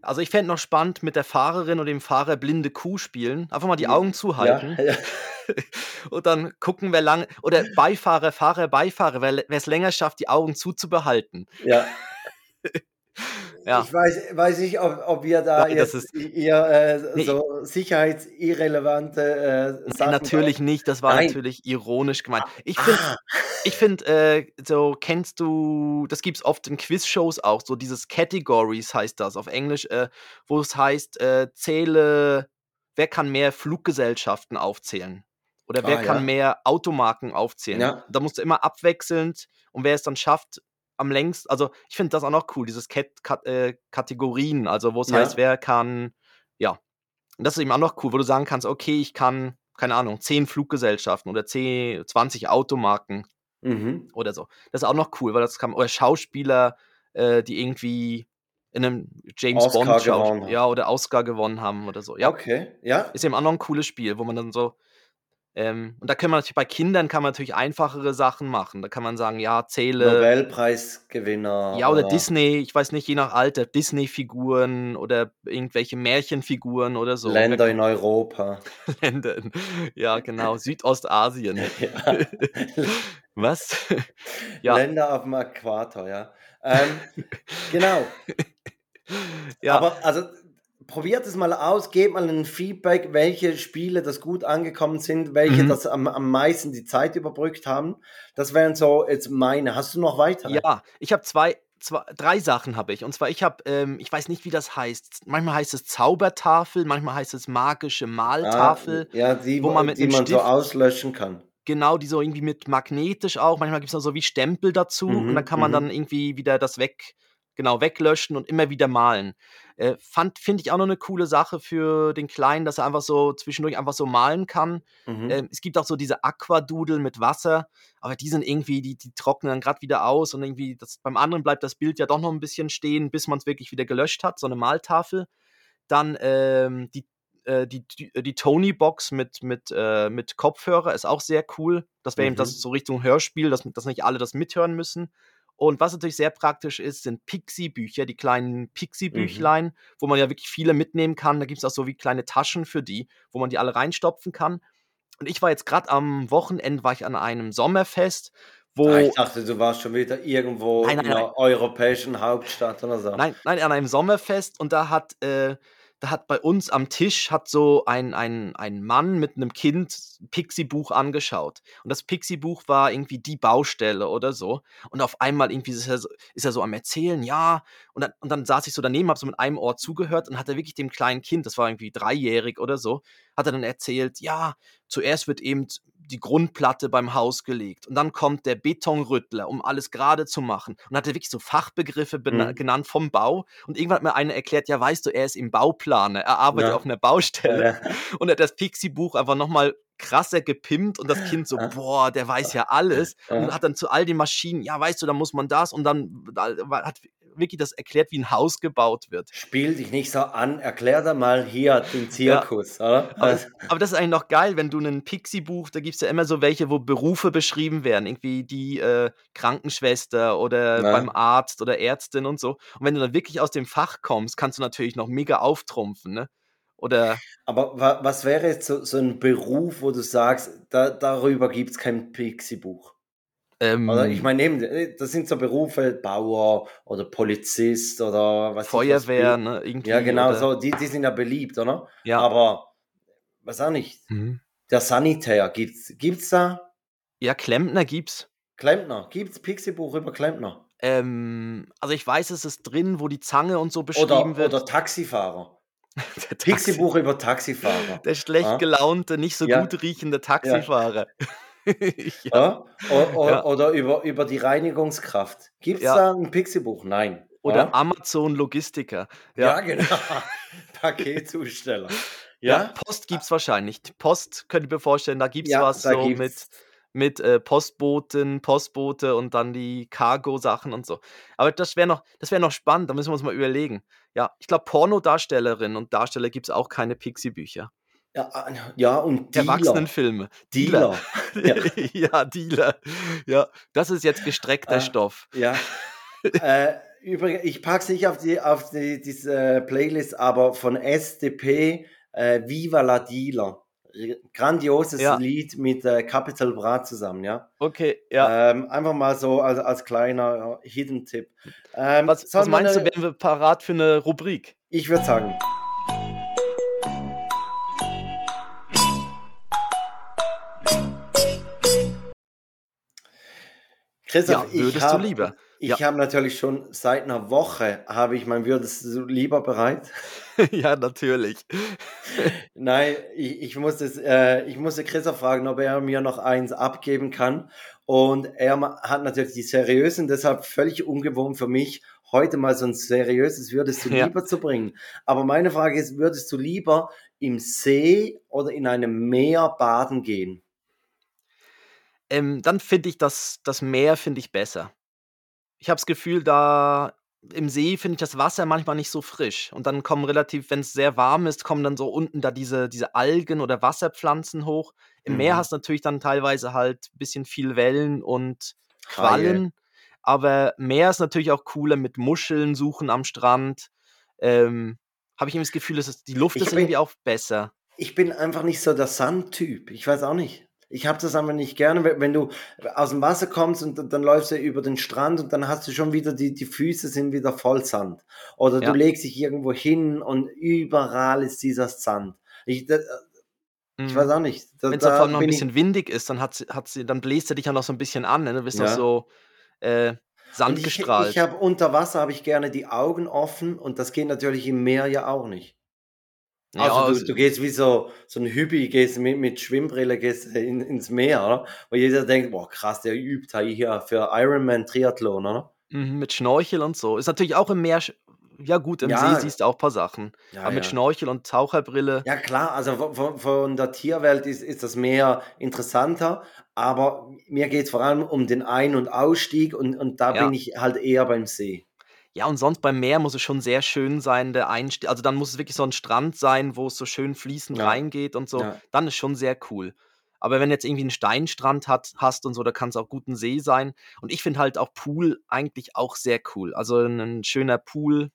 Also ich fände noch spannend mit der Fahrerin und dem Fahrer blinde Kuh spielen. Einfach mal die Augen zuhalten ja, ja, und dann gucken, wer lange. Oder Beifahrer, Fahrer, Beifahrer, wer es länger schafft, die Augen zuzubehalten. ja. Ja. Ich weiß, weiß nicht, ob, ob wir da Nein, jetzt eher äh, Nee. so sicherheitsirrelevante äh, Nein, Sachen natürlich nicht, das war Nein. natürlich ironisch gemeint. Ich finde, Ah, ich find, äh, so kennst du, das gibt es oft in Quizshows auch, so dieses Categories heißt das auf Englisch, äh, wo es heißt, äh, zähle, wer kann mehr Fluggesellschaften aufzählen? Oder wer Ah, kann ja. mehr Automarken aufzählen? Ja. Da musst du immer abwechselnd und wer es dann schafft, am längsten, also ich finde das auch noch cool, dieses Kat Kat äh, Kategorien, also wo es Ja. heißt, wer kann, ja. Und das ist eben auch noch cool, wo du sagen kannst, okay, ich kann, keine Ahnung, 10 Fluggesellschaften oder 10, 20 Automarken mhm. oder so. Das ist auch noch cool, weil das kann, oder Schauspieler, äh, die irgendwie in einem James Oscar Bond Schau- gewonnen haben. ja, oder Oscar gewonnen haben oder so. Ja, Okay, ja. ist eben auch noch ein cooles Spiel, wo man dann so, ähm, und da können man natürlich, bei Kindern kann man natürlich einfachere Sachen machen. Da kann man sagen, ja, zähle. Nobelpreisgewinner. Ja, oder Disney, ich weiß nicht, je nach Alter, Disney-Figuren oder irgendwelche Märchenfiguren oder so. Länder in Europa. Länder. in- Ja, genau. Südostasien. Was? Ja. Länder auf dem Äquator, ja. Ähm, genau. ja. Aber also probiert es mal aus, gebt mal ein Feedback, welche Spiele das gut angekommen sind, welche Mhm. das am, am meisten die Zeit überbrückt haben. Das wären so jetzt meine. Hast du noch weitere? ja, ich habe zwei, zwei, drei Sachen habe ich. Und zwar, ich habe, ähm, ich weiß nicht, wie das heißt. Manchmal heißt es Zaubertafel, manchmal heißt es magische Ah, Maltafel, ja, die, wo man mit die man so Stift, auslöschen kann. genau, die so irgendwie mit magnetisch auch. Manchmal gibt es noch so wie Stempel dazu und dann Mhm, kann man dann mhm. irgendwie wieder das weg, genau, weglöschen und immer wieder malen. Äh, fand, finde ich auch noch eine coole Sache für den Kleinen, dass er einfach so zwischendurch einfach so malen kann. Mhm. Ähm, es gibt auch so diese Aquadoodle mit Wasser, aber die sind irgendwie, die, die trocknen dann gerade wieder aus und irgendwie, das, beim anderen bleibt das Bild ja doch noch ein bisschen stehen, bis man es wirklich wieder gelöscht hat, so eine Maltafel. Dann ähm, die, äh, die, die, die Tony-Box mit, mit, äh, mit Kopfhörer ist auch sehr cool. Das wäre eben das Mhm. so Richtung Hörspiel, dass, dass nicht alle das mithören müssen. Und was natürlich sehr praktisch ist, sind Pixie-Bücher, die kleinen Mhm. Pixie-Büchlein, wo man ja wirklich viele mitnehmen kann. Da gibt es auch so wie kleine Taschen für die, wo man die alle reinstopfen kann. Und ich war jetzt gerade am Wochenende, war ich an einem Sommerfest, Ah, ich wo dachte, du warst schon wieder irgendwo Nein, in nein, nein. einer europäischen Hauptstadt oder so. Nein, nein, an einem Sommerfest und da hat, äh, da hat bei uns am Tisch hat so ein, ein, ein Mann mit einem Kind ein Pixie-Buch angeschaut. Und das Pixie-Buch war irgendwie die Baustelle oder so. Und auf einmal irgendwie ist er so, ist er so am Erzählen, ja. Und dann, und dann saß ich so daneben, habe so mit einem Ohr zugehört und hat er wirklich dem kleinen Kind, das war irgendwie dreijährig oder so, hat er dann erzählt, ja, zuerst wird eben die Grundplatte beim Haus gelegt und dann kommt der Betonrüttler, um alles gerade zu machen. Und hat er wirklich so Fachbegriffe Mhm. genannt vom Bau. Und irgendwann hat mir einer erklärt, ja, weißt du, er ist im Bauplaner, er arbeitet Ja. auf einer Baustelle. Ja. Und er hat das Pixie-Buch einfach nochmal krasser gepimpt und das Kind so, Ja. boah, der weiß ja alles. Und Ja. hat dann zu all den Maschinen, ja, weißt du, da muss man das und dann da- hat wirklich das erklärt, wie ein Haus gebaut wird. Spiel dich nicht so an, erklär da mal hier den Ja, Zirkus, oder? aber, Also, aber das ist eigentlich noch geil, wenn du ein Pixie-Buch, da gibt es ja immer so welche, wo Berufe beschrieben werden, irgendwie die äh, Krankenschwester oder beim na, Arzt oder Ärztin und so. Und wenn du dann wirklich aus dem Fach kommst, kannst du natürlich noch mega auftrumpfen, ne? Oder aber wa was wäre jetzt so, so ein Beruf, wo du sagst, da, darüber gibt es kein Pixie-Buch? Oder ich ähm, meine, äh, das sind so Berufe, Bauer oder Polizist oder was Feuerwehr, ne? ja Irgendwie genau, oder so, die, die sind ja beliebt, oder? ja. Aber, was auch nicht, Mhm. der Sanitär, gibt's, gibt's da Ja, Klempner gibt's. Klempner? Gibt's Pixie-Buch über Klempner? Ähm, also ich weiß, es ist drin, wo die Zange und so beschrieben Oder, oder wird. Taxifahrer? Der Taxi, Pixie-Buch über Taxifahrer. der schlecht gelaunte, nicht so Ja, gut riechende ja. Taxifahrer. ja, Ja? O- o- ja, Oder über, über die Reinigungskraft. Gibt es da ein Pixie-Buch? Nein. Oder Oder? Amazon Logistiker. Ja, genau. Paketzusteller. Ja? Post gibt's wahrscheinlich. Die Post könnte ich mir vorstellen, da gibt's Ja, was so mit, gibt's. mit äh, Postboten, Postbote und dann die Cargo-Sachen und so. Aber das wäre noch, das wäre noch spannend, da müssen wir uns mal überlegen. Ja, ich glaube, Pornodarstellerinnen und Darsteller gibt's auch keine Pixie-Bücher. Ja, ah, ja, und Dealer. Erwachsenenfilme. Dealer. Dealer. Ja. ja, Dealer. Ja, das ist jetzt gestreckter Ah, Stoff. ja. äh, übrigens, ich packe es nicht auf, die, auf die, diese Playlist, aber von SDP äh, Viva la Dealer. Grandioses Ja, Lied mit äh, Capital Bra zusammen, ja. okay, ja. Ähm, einfach mal so als, als kleiner äh, Hidden-Tipp. Ähm, Was, was meinst du, eine, wären wir parat für eine Rubrik? ich würde sagen, Christoph, Ja, ich würdest du habe lieber? Ja, ich habe natürlich schon seit einer Woche, habe ich mein Würdest du lieber bereit? ja, natürlich. Nein, ich, ich, muss es, äh, ich musste Christoph fragen, ob er mir noch eins abgeben kann. Und er hat natürlich die seriösen, deshalb völlig ungewohnt für mich, heute mal so ein seriöses Würdest du Ja. lieber zu bringen. Aber meine Frage ist, würdest du lieber im See oder in einem Meer baden gehen? Ähm, dann finde ich das, das Meer finde ich besser. Ich habe das Gefühl, da im See finde ich das Wasser manchmal nicht so frisch. Und dann kommen relativ, wenn es sehr warm ist, kommen dann so unten da diese, diese Algen oder Wasserpflanzen hoch. Im Meer Mhm. hast du natürlich dann teilweise halt ein bisschen viel Wellen und Haie. Quallen. Aber Meer ist natürlich auch cooler mit Muscheln suchen am Strand. Ähm, habe ich irgendwie das Gefühl, ist, die Luft Ich ist bin, irgendwie auch besser. ich bin einfach nicht so der Sandtyp. Ich weiß auch nicht. Ich habe das einfach nicht gerne, wenn du aus dem Wasser kommst und dann läufst du über den Strand und dann hast du schon wieder, die, die Füße sind wieder voll Sand. Oder du Ja. legst dich irgendwo hin und überall ist dieser Sand. Ich, da, ich weiß Mhm. auch nicht. Wenn es da allem noch ein bin ich, bisschen windig ist, dann, hat sie, hat dann bläst er dich ja noch so ein bisschen an. Ne? Du bist ja. so, äh, Sand ich, ich habe unter Wasser habe ich gerne die Augen offen und das geht natürlich im Meer ja auch nicht. Ja, Also also- du, du gehst wie so, so ein Hübi, gehst mit, mit Schwimmbrille gehst in, ins Meer, oder? Wo jeder denkt, boah krass, der übt hier für Ironman Triathlon, oder? Mhm, mit Schnorchel und so. Ist natürlich auch im Meer. Ja, gut, im Ja. See siehst du auch ein paar Sachen. Ja, Aber mit ja. Schnorchel und Taucherbrille. Ja klar, also von, von, der Tierwelt ist, ist das Meer interessanter, aber mir geht es vor allem um den Ein- und Ausstieg und, und da bin ich halt eher beim See. Ja, und sonst beim Meer muss es schon sehr schön sein, der Einstieg. Also dann muss es wirklich so ein Strand sein, wo es so schön fließend Ja. reingeht und so. Ja. Dann ist schon sehr cool. Aber wenn du jetzt irgendwie einen Steinstrand hat, hast und so, da kann es auch gut ein See sein. Und ich finde halt auch Pool eigentlich auch sehr cool. Also ein, schöner Pool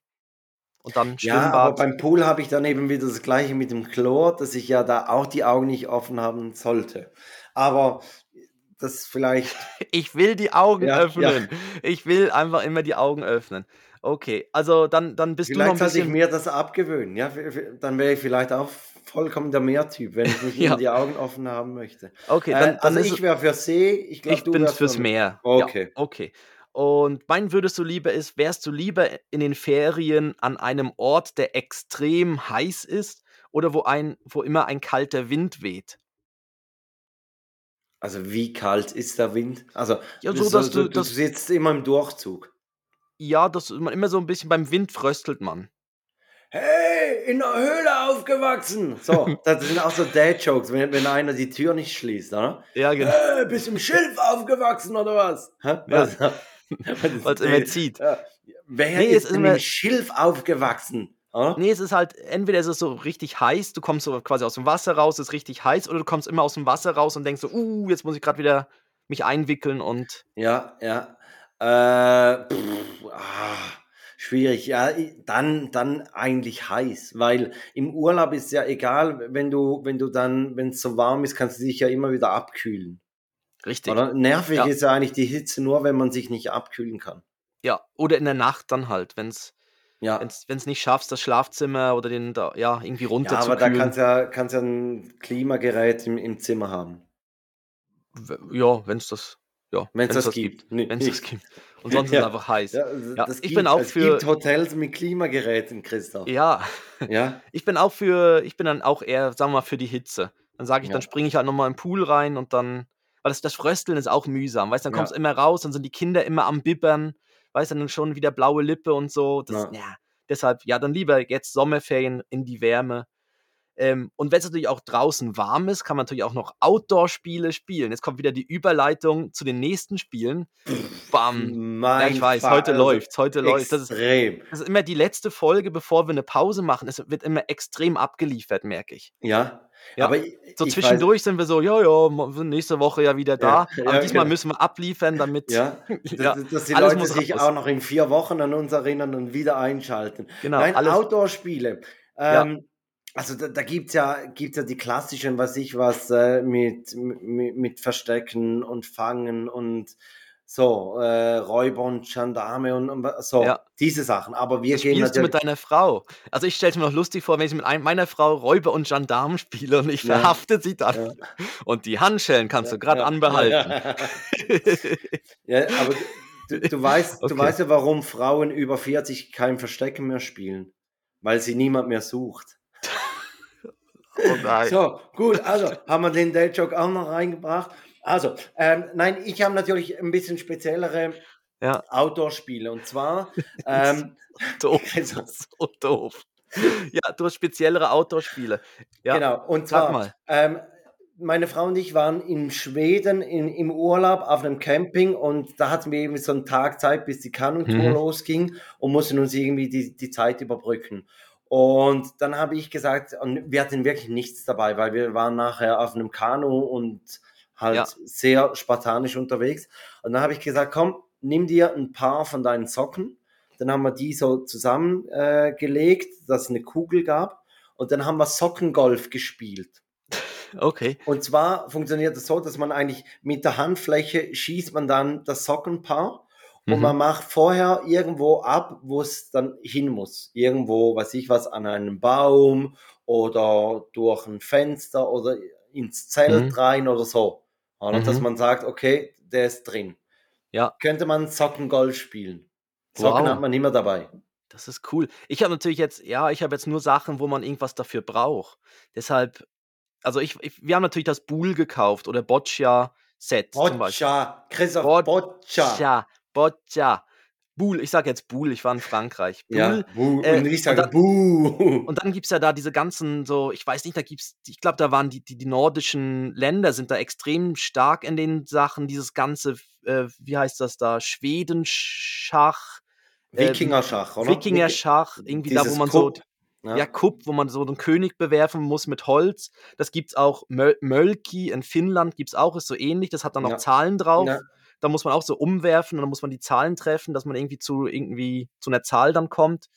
und dann ein Ja, aber Schwimmbad. beim Pool habe ich dann eben wieder das gleiche mit dem Chlor, dass ich ja da auch die Augen nicht offen haben sollte. Aber das vielleicht, Ich will die Augen Ja, ja. öffnen. Ich will einfach immer die Augen öffnen. Okay, also dann, dann bist du noch vielleicht ein sollte ich bisschen. mir das abgewöhnen. Ja, dann wäre ich vielleicht auch vollkommen der Meertyp, wenn ich nicht Ja. die Augen offen haben möchte. Okay, Äh, dann, dann also ist ich wäre für See, ich glaube, Ich du bin fürs für- Meer. Okay. Ja, okay. Und mein würdest du lieber ist, wärst du lieber in den Ferien an einem Ort, der extrem heiß ist oder wo ein, wo immer ein kalter Wind weht? Also wie kalt ist der Wind? Also Ja, so, dass du- du dass- sitzt immer im Durchzug. Ja, das man immer so ein bisschen beim Wind fröstelt man. Hey, in der Höhle aufgewachsen. So, das sind auch so Dad-Jokes, wenn, wenn einer die Tür nicht schließt, oder? Ja, genau. Hey, bist im Schilf aufgewachsen oder was? Hä? Was? Weil es immer zieht. Ja. Wer Nee, ist ist im Schilf aufgewachsen? Oder? Nee, es ist halt, entweder ist es so richtig heiß, du kommst so quasi aus dem Wasser raus, es ist richtig heiß, oder du kommst immer aus dem Wasser raus und denkst so, uh, jetzt muss ich gerade wieder mich einwickeln und Ja, ja. Äh, pff, ah, schwierig. Ja, dann, dann eigentlich heiß, weil im Urlaub ist ja egal, wenn du, wenn du dann, wenn es so warm ist, kannst du dich ja immer wieder abkühlen. richtig. Oder? Nervig Ja. ist ja eigentlich die Hitze nur, wenn man sich nicht abkühlen kann. Ja, oder in der Nacht dann halt, wenn es Ja. wenn's nicht schaffst, das Schlafzimmer oder den da, ja, irgendwie Ja, runter aber zu da kannst ja, kannst ja ein Klimagerät im, im Zimmer haben. Ja, wenn es das, ja, Wenn's wenn's das gibt. Nee, Wenn es das gibt. Und sonst ist Ja. es einfach heiß. Ja, Ja, das ich gibt, bin auch es für- gibt Hotels mit Klimageräten, Christoph. Ja, Ja, ich bin auch für, ich bin dann auch eher, sagen wir mal, für die Hitze. Dann sage ich, dann springe ich halt nochmal im Pool rein und dann, weil das, das Frösteln ist auch mühsam, weißt du, dann kommst du immer raus, dann sind die Kinder immer am Bibbern, weißt du, dann schon wieder blaue Lippe und so. Das, ja. deshalb, ja, dann lieber jetzt Sommerferien in die Wärme. Ähm, und wenn es natürlich auch draußen warm ist, kann man natürlich auch noch Outdoor-Spiele spielen. Jetzt kommt wieder die Überleitung zu den nächsten Spielen. Bam. Ja, mein ich weiß, Fa- heute also läuft's, heute läuft. Das ist, Extrem. das ist immer die letzte Folge, bevor wir eine Pause machen. Es wird immer extrem abgeliefert, merke ich. Ja, Ja, aber ich, So zwischendurch sind wir so, ja, ja, nächste Woche ja wieder da. Ja, aber ja, diesmal genau. müssen wir abliefern, damit. Weiß, ja, Ja, dass, dass die alles Leute muss sich raus. auch noch in vier Wochen an uns erinnern und wieder einschalten. Genau, Nein, Outdoor-Spiele. Ja. Ähm, Also da, da gibt es ja, gibt's ja die klassischen, was ich was, äh, mit, mit, mit Verstecken und Fangen und so, äh, Räuber und Gendarme und, und so, Ja. diese Sachen. Aber wir Das gehen spielst du natürlich. mit deiner Frau. Also ich stelle es mir noch lustig vor, wenn ich mit ein, meiner Frau Räuber und Gendarm spiele und ich Ja. verhafte sie dann. Ja. Und die Handschellen kannst du gerade anbehalten. Ja, aber du, du, weißt, Okay. du weißt ja, warum Frauen über 40 kein Verstecken mehr spielen. Weil sie niemand mehr sucht. Oh. So, gut, also haben wir den Date-Joke auch noch reingebracht. Also, ähm, nein, ich habe natürlich ein bisschen speziellere Ja, Outdoor-Spiele. Und zwar, ähm, doof. Also- so doof. Ja, du hast speziellere Outdoor-Spiele. Ja, genau, und sag zwar, mal. ähm, meine Frau und ich waren in Schweden in, im Urlaub auf einem Camping und da hatten wir eben so einen Tag Zeit, bis die Kanutour Mhm. losging und mussten uns irgendwie die, die Zeit überbrücken. Und dann habe ich gesagt, und wir hatten wirklich nichts dabei, weil wir waren nachher auf einem Kanu und halt Ja. sehr spartanisch unterwegs. Und dann habe ich gesagt, komm, nimm dir ein paar von deinen Socken. Dann haben wir die so zusammengelegt, äh, dass es eine Kugel gab. Und dann haben wir Sockengolf gespielt. Okay. Und zwar funktioniert es so, dass man eigentlich mit der Handfläche schießt man dann das Sockenpaar und Mhm. man macht vorher irgendwo ab, wo es dann hin muss. Irgendwo, weiß ich was, an einem Baum oder durch ein Fenster oder ins Zelt Mhm. rein oder so. Oder? Dass Mhm. man sagt, okay, der ist drin. Ja. könnte man Socken-Golf spielen. Socken Wow. hat man immer dabei. Das ist cool. Ich habe natürlich jetzt ja, ich habe jetzt nur Sachen, wo man irgendwas dafür braucht. Deshalb also ich ich wir haben natürlich das Buhl gekauft oder Boccia-Set zum Beispiel. Boccia, Christoph, Boccia. Boccia. Boccia. Buhl, ich sage jetzt Buhl, ich war in Frankreich. Ja, Buhl. buh. äh, und ich und sage dann- Buh. Und dann gibt's ja da diese ganzen so, ich weiß nicht, da gibt's, ich glaube, da waren die, die, die nordischen Länder sind da extrem stark in den Sachen, dieses ganze, äh, wie heißt das da, Schwedenschach, äh, Wikingerschach, oder? Wikingerschach, irgendwie da, wo Dieses man so, Kupp, ne? ja, Kupp, wo man so einen König bewerfen muss mit Holz. Das gibt's auch, Möl Mölki in Finnland gibt's auch, ist so ähnlich, das hat dann noch Ja. Zahlen drauf. Ja. Da muss man auch so umwerfen und dann muss man die Zahlen treffen, dass man irgendwie zu irgendwie zu einer Zahl dann kommt.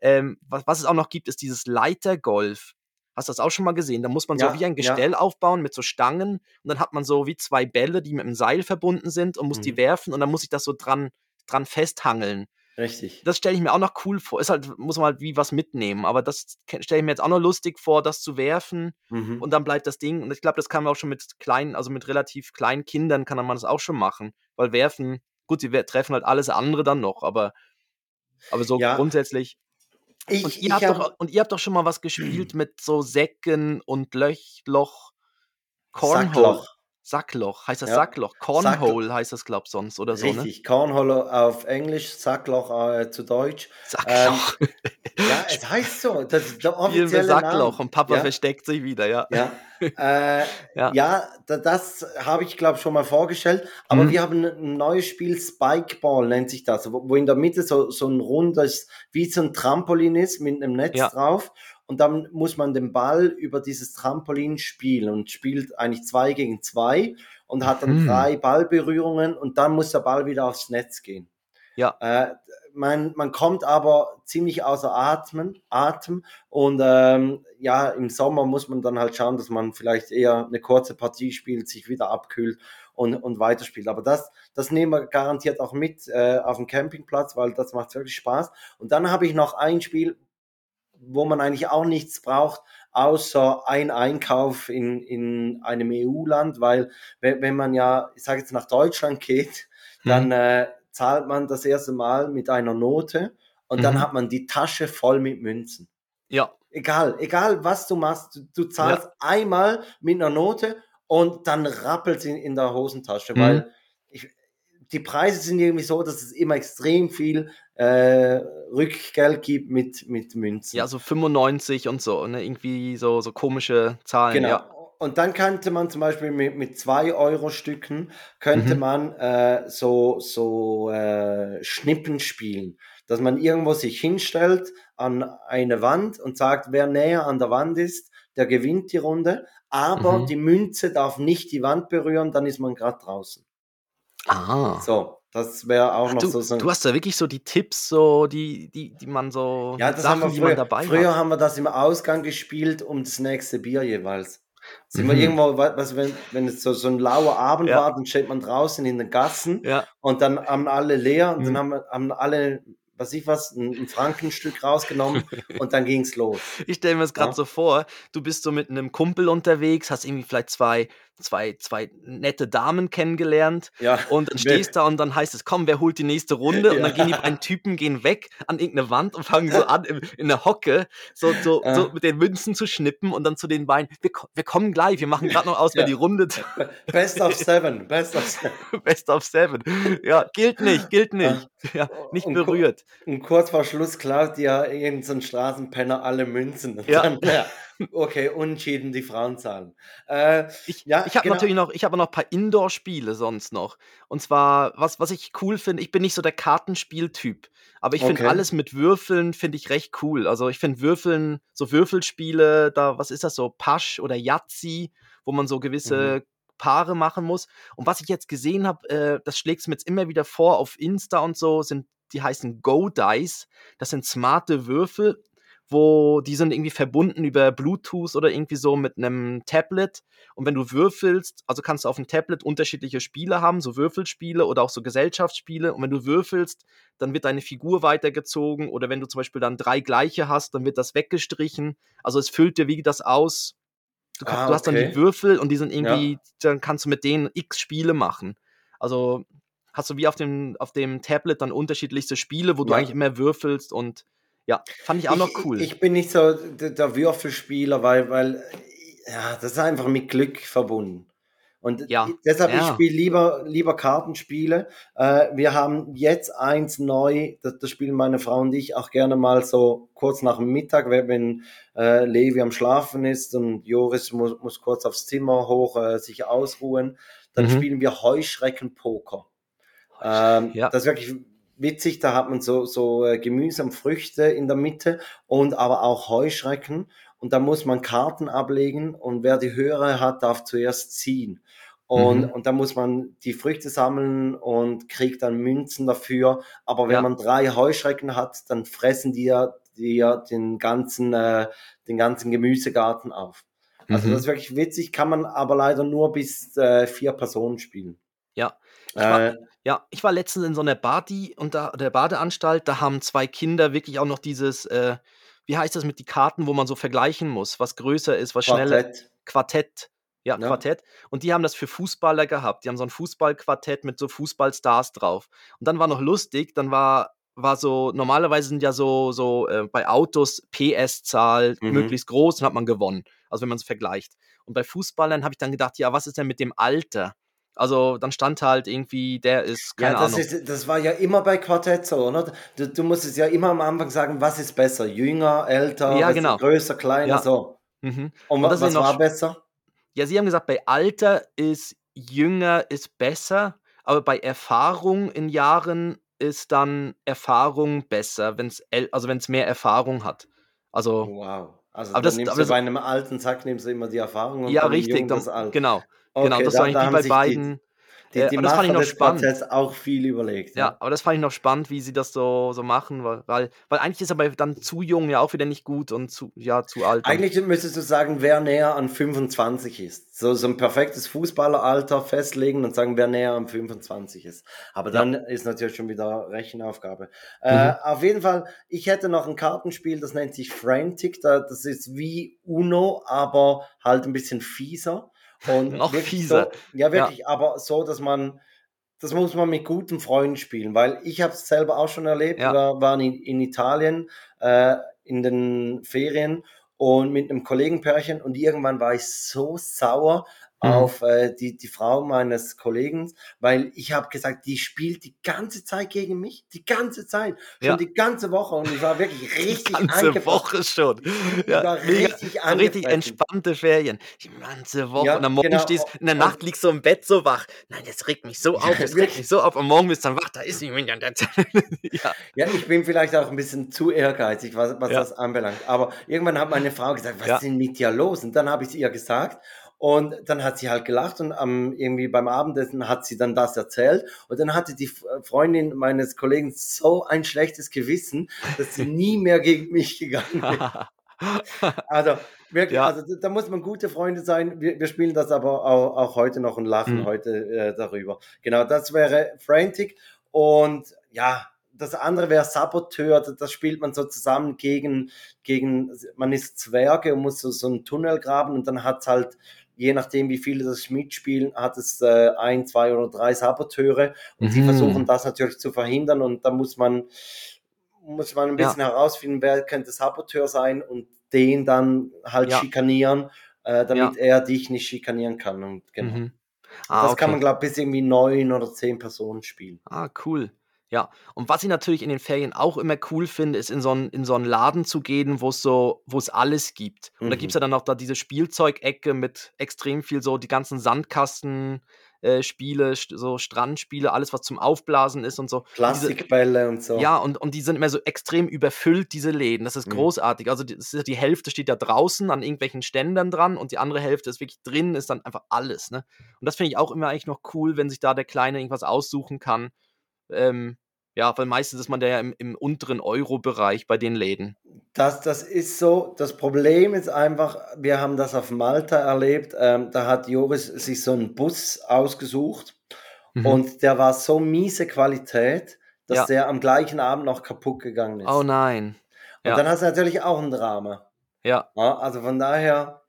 Ähm, was, was es auch noch gibt, ist dieses Leitergolf. Hast du das auch schon mal gesehen? Da muss man so Ja, wie ein ja. Gestell aufbauen mit so Stangen und dann hat man so wie zwei Bälle, die mit einem Seil verbunden sind und muss die Mhm. werfen und dann muss ich das so dran, dran festhangeln. Richtig. Das stelle ich mir auch noch cool vor. Ist halt, muss man halt wie was mitnehmen, aber das stelle ich mir jetzt auch noch lustig vor, das zu werfen Mhm. und dann bleibt das Ding. Und ich glaube, das kann man auch schon mit kleinen, also mit relativ kleinen Kindern kann man das auch schon machen. Weil werfen, gut, sie treffen halt alles andere dann noch, aber, aber so Ja. grundsätzlich. Ich, Und ihr, habt hab- doch, und ihr habt doch schon mal was gespielt mit so Säcken und Löch, Loch, Cornhole. Sackloch. Sackloch. Heißt das Ja. Sackloch? Cornhole heißt das, glaub sonst oder so, ne? Richtig. Cornhole auf Englisch, Sackloch äh, zu Deutsch. Sackloch. Ja, es heißt so. Das ist der offizielle Sackloch Name. und Papa Ja. versteckt sich wieder, ja. Ja, äh, Ja. ja. da, das habe ich, glaube schon mal vorgestellt. Aber Mhm. wir haben ein neues Spiel, Spikeball nennt sich das, wo, in der Mitte so, so ein rundes, wie so ein Trampolin ist mit einem Netz drauf. Und dann muss man den Ball über dieses Trampolin spielen und spielt eigentlich zwei gegen zwei und hat dann Mhm. drei Ballberührungen und dann muss der Ball wieder aufs Netz gehen. Ja. Äh, man, man kommt aber ziemlich außer Atmen, Atem und ähm, ja, im Sommer muss man dann halt schauen, dass man vielleicht eher eine kurze Partie spielt, sich wieder abkühlt und, und weiterspielt. Aber das, das nehmen wir garantiert auch mit äh, auf dem Campingplatz, weil das macht wirklich Spaß. Und dann habe ich noch ein Spiel, wo man eigentlich auch nichts braucht, außer ein Einkauf in, in einem EU-Land, weil wenn, wenn man ja, ich sage jetzt nach Deutschland geht, dann Mhm. äh, zahlt man das erste Mal mit einer Note und dann Mhm. hat man die Tasche voll mit Münzen. Ja. Egal, egal was du machst, du, du zahlst einmal mit einer Note und dann rappelt es in, in der Hosentasche, Mhm. weil die Preise sind irgendwie so, dass es immer extrem viel äh, Rückgeld gibt mit, mit Münzen. Ja, so 95 und so, ne? Irgendwie so, so komische Zahlen, Genau. ja. Und dann könnte man zum Beispiel mit, mit 2-Euro-Stücken könnte Mhm. man äh, so, so äh, Schnippen spielen. Dass man irgendwo sich hinstellt an eine Wand und sagt, wer näher an der Wand ist, der gewinnt die Runde. Aber Mhm. die Münze darf nicht die Wand berühren, dann ist man gerade draußen. Ah. So, das wäre auch Ach, noch du, so. so du hast da wirklich so die Tipps, so die, die, die man so ja, das Sachen, haben wir früher. dabei früher hat. haben wir das im Ausgang gespielt um das nächste Bier jeweils. Sind wir Mhm. irgendwo, wa- was, wenn, wenn es so, so ein lauer Abend Ja. war, dann steht man draußen in den Gassen Ja, und dann haben alle leer und Mhm. dann haben, wir- haben alle, was ich was, ein, ein Frankenstück rausgenommen und dann ging's los. ich stelle mir das gerade Ja. so vor, du bist so mit einem Kumpel unterwegs, hast irgendwie vielleicht zwei, zwei, zwei nette Damen kennengelernt Ja. und dann stehst da und dann heißt es, komm, wer holt die nächste Runde? Und dann Ja. gehen die beiden Typen gehen weg an irgendeine Wand und fangen so an, im, in der Hocke so, so, Ja. so mit den Münzen zu schnippen und dann zu den beiden, wir, wir kommen gleich, wir machen gerade noch aus, wer Ja. die Runde Best of seven, best of seven. Best of Seven. Ja, gilt nicht, gilt nicht. Ja, nicht Und berührt. Und kurz vor Schluss klaut ja irgendein so Straßenpenner alle Münzen. Und Ja. Dann, ja. Okay, unentschieden die Frauen zahlen. Äh, Ich, Ja, ich habe genau. natürlich noch, ich habe noch ein paar Indoor-Spiele sonst noch. Und zwar, was, was ich cool finde, ich bin nicht so der Kartenspieltyp, aber ich finde Okay. alles mit Würfeln finde ich recht cool. Also ich finde Würfeln, so Würfelspiele, da, was ist das so, Pasch oder Yazzi, wo man so gewisse Mhm. Paare machen muss. Und was ich jetzt gesehen habe, äh, das schlägt es mir jetzt immer wieder vor auf Insta und so, sind, die heißen Go Dice. Das sind smarte Würfel, wo die sind irgendwie verbunden über Bluetooth oder irgendwie so mit einem Tablet. Und wenn du würfelst, also kannst du auf dem Tablet unterschiedliche Spiele haben, so Würfelspiele oder auch so Gesellschaftsspiele. Und wenn du würfelst, dann wird deine Figur weitergezogen. Oder wenn du zum Beispiel dann drei gleiche hast, dann wird das weggestrichen. Also es füllt dir wie das aus. Du, kann, Ah, du hast dann die okay. Würfel und die sind irgendwie, dann kannst du mit denen x Spiele machen. Also hast du wie auf dem, auf dem Tablet dann unterschiedlichste Spiele, wo du Ja. eigentlich immer würfelst und ja, fand ich auch noch cool. Ich, ich bin nicht so der, Würfelspieler, weil, weil ja, das ist einfach mit Glück verbunden. Und Ja, deshalb, ich ja. spiele lieber, lieber Kartenspiele. Äh, wir haben jetzt eins neu, das, das spielen meine Frau und ich auch gerne mal so kurz nach dem Mittag, wenn, wenn äh, Levi am Schlafen ist und Joris muss, muss kurz aufs Zimmer hoch äh, sich ausruhen. Dann Mhm. spielen wir Heuschreckenpoker. Ähm, Ja. Das ist wirklich witzig, da hat man so, so äh, Gemüse und Früchte in der Mitte und aber auch Heuschrecken. Und da muss man Karten ablegen und wer die höhere hat, darf zuerst ziehen. Und, Mhm. und da muss man die Früchte sammeln und kriegt dann Münzen dafür. Aber wenn Ja. man drei Heuschrecken hat, dann fressen die ja, die ja den ganzen, äh, den ganzen Gemüsegarten auf. Also Mhm. das ist wirklich witzig, kann man aber leider nur bis äh, vier Personen spielen. Ja. Ich war, Äh, ja, ich war letztens in so einer Badi und da, der Badeanstalt, da haben zwei Kinder wirklich auch noch dieses, äh, wie heißt das mit die Karten, wo man so vergleichen muss, was größer ist, was schneller. Quartett. Quartett. Ja, Ja. Quartett. Und die haben das für Fußballer gehabt. Die haben so ein Fußballquartett mit so Fußballstars drauf. Und dann war noch lustig, dann war, war so, normalerweise sind ja so, so äh, bei Autos PS-Zahl Mhm. möglichst groß, dann hat man gewonnen. Also wenn man es vergleicht. Und bei Fußballern habe ich dann gedacht, ja, was ist denn mit dem Alter? Also dann stand halt irgendwie, der ist, keine ja, das, Ahnung. ist, das war ja immer bei Quartett so, oder? Du, du musstest ja immer am Anfang sagen, was ist besser? Jünger, älter, Ja, was genau. größer, kleiner, Ja. so. Mhm. Und, Und was noch war besser? Ja, sie haben gesagt, bei Alter ist jünger ist besser, aber bei Erfahrung in Jahren ist dann Erfahrung besser, wenn's also wenn's mehr Erfahrung hat. Also Wow. Also Aber dann das- nimmst aber du bei einem alten Sack nimmst du immer die Erfahrung und ja, richtig, dann das Genau, genau, Okay, das da- war eigentlich da wie bei beiden Die, äh, die aber das fand ich noch spannend. Quartetts auch viel überlegt. Ja, aber das fand ich noch spannend, wie sie das so so machen, weil weil weil eigentlich ist aber dann zu jung ja auch wieder nicht gut und zu ja, zu alt. Eigentlich müsstest du sagen, wer näher an 25 ist. So, so ein perfektes Fußballeralter festlegen und sagen, wer näher an 25 ist. Aber Ja. dann ist natürlich schon wieder Rechenaufgabe. Äh, Mhm. auf jeden Fall, ich hätte noch ein Kartenspiel, das nennt sich Frantic. Da, das ist wie Uno, aber halt ein bisschen fieser. Und Noch wirklich fieser. So, ja, wirklich, aber so, dass man. Das muss man mit guten Freunden spielen, weil ich habe es selber auch schon erlebt. Ja. Wir waren in, in Italien äh, in den Ferien und mit einem Kollegenpärchen und irgendwann war ich so sauer Mhm. auf äh, die, die Frau meines Kollegen, weil ich habe gesagt, die spielt die ganze Zeit gegen mich, die ganze Zeit, schon Ja. die ganze Woche und ich war wirklich richtig ganze angefasst. Woche schon. Ich Ja, mega, richtig so richtig entspannte Ferien. Die ganze Woche. Ja, und am Morgen genau. stehst in der Nacht liegst du im Bett so wach. Nein, das regt mich so auf, das regt mich so auf. Am Morgen bist du dann wach, da ist sie. ja. Ja, ich bin vielleicht auch ein bisschen zu ehrgeizig, was, was das anbelangt. Aber irgendwann hat meine Frau gesagt, was ist denn mit dir los? Und dann habe ich es ihr gesagt. Und dann hat sie halt gelacht und am, irgendwie beim Abendessen hat sie dann das erzählt. Und dann hatte die F- Freundin meines Kollegen so ein schlechtes Gewissen, dass sie nie mehr gegen mich gegangen ist. Also wirklich, Ja. also da- muss man gute Freunde sein. Wir, wir spielen das aber auch, auch heute noch und lachen Mhm. heute äh, darüber. Genau, das wäre Frantic. Und ja, das andere wäre Saboteur. Das, das spielt man so zusammen gegen, gegen, man ist Zwerge und muss so, so einen Tunnel graben und dann hat es halt, je nachdem wie viele das mitspielen, hat es äh, ein, zwei oder drei Saboteure und sie Mhm. versuchen das natürlich zu verhindern und da muss man muss man ein Ja. bisschen herausfinden, wer könnte Saboteur sein und den dann halt Ja. schikanieren, äh, damit er dich nicht schikanieren kann. Und genau. Mhm. Ah, das okay. kann man, glaube ich, bis irgendwie neun oder zehn Personen spielen. Ah, cool. Ja, und was ich natürlich in den Ferien auch immer cool finde, ist in so 'n in so 'n Laden zu gehen, wo's so wo's alles gibt. Und da Mhm. gibt's ja dann auch da diese Spielzeugecke mit extrem viel so die ganzen Sandkasten äh, Spiele, so Strandspiele, alles, was zum Aufblasen ist und so. Plastikbälle und so. ja, und und die sind immer so extrem überfüllt, diese Läden. Das ist Mhm. großartig. Also, die ist die Hälfte steht da draußen an irgendwelchen Ständern dran und die andere Hälfte ist wirklich drin, ist dann einfach alles, ne? Und das finde ich auch immer eigentlich noch cool, wenn sich da der Kleine irgendwas aussuchen kann. Ähm, ja, weil meistens ist man da ja im im unteren Euro-Bereich bei den Läden. Das, das ist so. Das Problem ist einfach, wir haben das auf Malta erlebt. Ähm, da hat Joris sich so einen Bus ausgesucht Mhm. und der war so miese Qualität, dass Ja. der am gleichen Abend noch kaputt gegangen ist. Oh nein. Und Ja. dann hast du natürlich auch ein Drama. Ja. Ja, also von daher,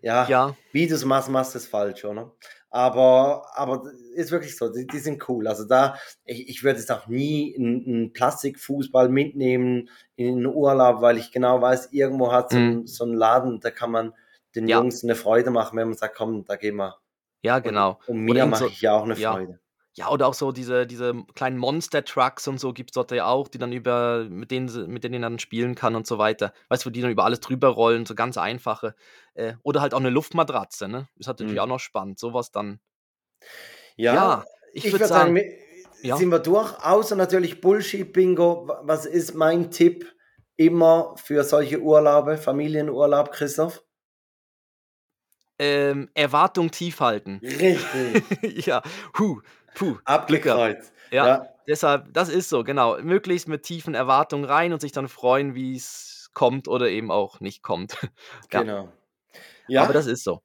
ja, Ja. wie du es machst, machst du es falsch, oder? Aber, aber ist wirklich so, die, die sind cool. Also da, ich, ich würde jetzt auch nie einen, einen Plastikfußball mitnehmen in den Urlaub, weil ich genau weiß, irgendwo hat so, ein, so ein Laden, da kann man den Ja. Jungs eine Freude machen, wenn man sagt, komm, da gehen wir. Ja, genau. Und Oder mir mache so- ich ja auch eine. Freude. Ja, oder auch so diese, diese kleinen Monster-Trucks und so gibt es dort ja auch, die dann über, mit denen, sie- mit denen man dann spielen kann und so weiter. Weißt du, die dann über alles drüber rollen, so ganz einfache. Äh, oder halt auch eine Luftmatratze, ne? Ist halt natürlich Mhm. auch noch spannend. Sowas dann. Ja, Ja, ich, ich würde würde sagen, sagen, ja. sind wir durch, außer natürlich Bullshit-Bingo. Wa- Was ist mein Tipp immer für solche Urlaube, Familienurlaub, Christoph? ähm, Erwartung tief halten. Richtig, ja, puh, puh. abgekreuzt. Ja, Ja. deshalb, das ist so, genau. Möglichst mit tiefen Erwartungen rein und sich dann freuen, wie es kommt oder eben auch nicht kommt. ja, Genau. Ja, aber das ist so.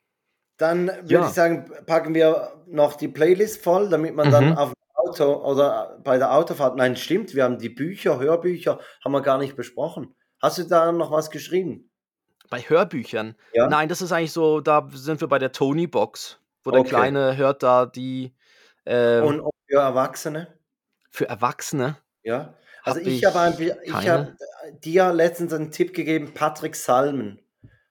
dann würde Ja. ich sagen, packen wir noch die Playlist voll, damit man dann Mhm. auf dem Auto oder bei der Autofahrt, nein, stimmt, wir haben die Bücher, Hörbücher, haben wir gar nicht besprochen. Hast du da noch was geschrieben? Bei Hörbüchern. Ja? Nein, das ist eigentlich so, da sind wir bei der Tony-Box, wo der Okay. Kleine hört da die ähm, Und auch für Erwachsene? für Erwachsene. Ja. Also Hab ich, ich habe keine. habe dir letztens einen Tipp gegeben, Patrick Salmen.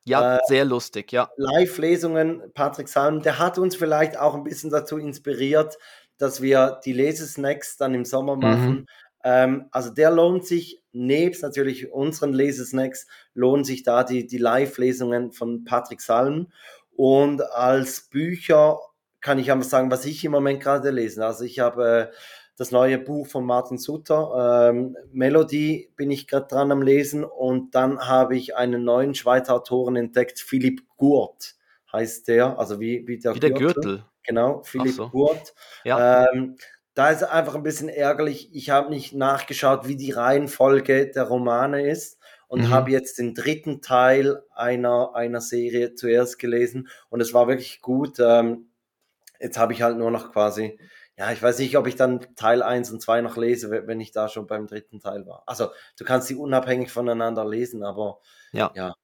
Ja, Äh, sehr lustig, ja. Live-Lesungen, Patrick Salmen, der hat uns vielleicht auch ein bisschen dazu inspiriert, dass wir die Lesesnacks dann im Sommer Mhm. machen. Ähm, also der lohnt sich, nebst natürlich unseren Lesesnacks, lohnen sich da die, die Live-Lesungen von Patrick Salmen. Und als Bücher kann ich einfach sagen, was ich im Moment gerade lese. Also ich habe äh, das neue Buch von Martin Sutter, ähm, Melody bin ich gerade dran am Lesen und dann habe ich einen neuen Schweizer Autoren entdeckt, Philipp Gurt heißt der, also wie, wie der, Wie der Gürtel. Genau, Philipp so. Gurt. Ja. Ähm, da ist einfach ein bisschen ärgerlich. Ich habe nicht nachgeschaut, wie die Reihenfolge der Romane ist und Mhm. habe jetzt den dritten Teil einer, einer Serie zuerst gelesen und es war wirklich gut. Ähm, jetzt habe ich halt nur noch quasi, ja, ich weiß nicht, ob ich dann Teil 1 und 2 noch lese, we- wenn ich da schon beim dritten Teil war. Also du kannst sie unabhängig voneinander lesen, aber Ja. Ja.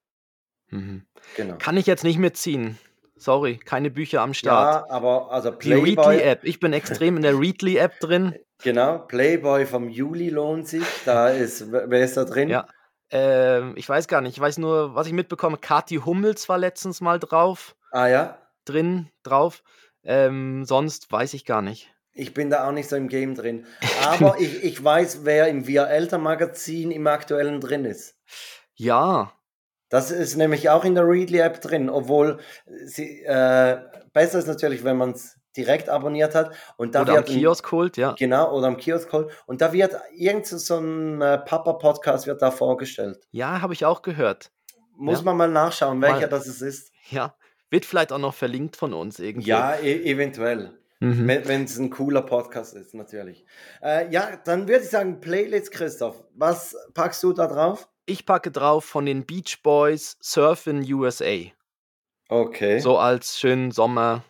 Mhm. genau. Kann ich jetzt nicht mitziehen. Sorry, keine Bücher am Start. Ja, aber also Die Readly Playboy, App. Ich bin extrem in der Readly App drin. genau, Playboy vom Juli lohnt sich. Da ist, wer ist da drin? Ja. Ähm, ich weiß gar nicht. Ich weiß nur, was ich mitbekomme. Kathi Hummels war letztens mal drauf, Ah ja, drin, drauf. Ähm, sonst weiß ich gar nicht. ich bin da auch nicht so im Game drin. Aber ich, ich weiß, wer im Wir Eltern Magazin im aktuellen drin ist. Ja, Das ist nämlich auch in der Readly App drin, obwohl sie äh, besser ist natürlich, wenn man es direkt abonniert hat und da oder am wird ein- Kiosk holt, ja. genau oder am Kiosk holt und da wird irgend so ein äh, Papa Podcast wird da vorgestellt. Ja, habe ich auch gehört. Muss Ja. man mal nachschauen, welcher Mal- das es ist. Ja. Wird vielleicht auch noch verlinkt von uns irgendwo. Ja, e eventuell. Mhm. Wenn es ein cooler Podcast ist, natürlich. Äh, ja, dann würde ich sagen, Playlist, Christoph. Was packst du da drauf? Ich packe drauf von den Beach Boys Surf in USA. Okay. So als schönen Sommer.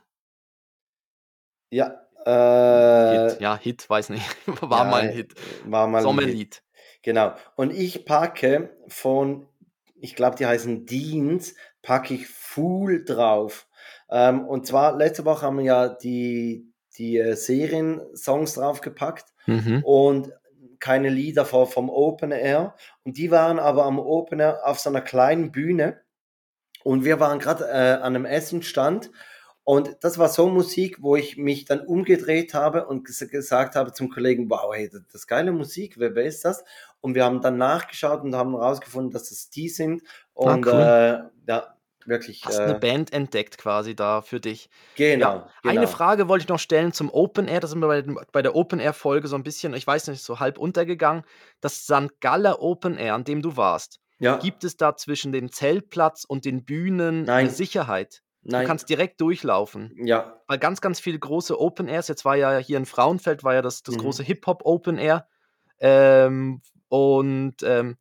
Ja. Äh, Hit. Ja, Hit, weiß nicht. War ja, mal ein Hit. War mal ein Hit. Sommerlied. Genau. Und ich packe von, ich glaube, die heißen Deans, packe ich Fool drauf. Ähm, und zwar, letzte Woche haben wir ja die, die äh, Serien-Songs draufgepackt. Mhm. und keine Lieder vor, vom Open Air. Und die waren aber am Open Air auf so einer kleinen Bühne. Und wir waren gerade äh, an einem Essenstand. Und das war so Musik, wo ich mich dann umgedreht habe und ges gesagt habe zum Kollegen, wow, hey, das, das ist geile Musik, wer, wer ist das? Und wir haben dann nachgeschaut und haben herausgefunden, dass es die sind. Und cool. äh, ja, wirklich. Hast äh, eine Band entdeckt quasi da für dich. genau, Ja, genau. Eine Frage wollte ich noch stellen zum Open Air. Das sind wir bei, bei der Open Air Folge so ein bisschen, ich weiß nicht, so halb untergegangen. Das St. Galler Open Air, an dem du warst. Ja, Gibt es da zwischen dem Zeltplatz und den Bühnen Nein. eine Sicherheit? Nein, Du kannst direkt durchlaufen. ja, Weil ganz, ganz viele große Open Airs, jetzt war ja hier in Frauenfeld, war ja das, das Mhm. große Hip-Hop Open Air. Ähm, und, ähm,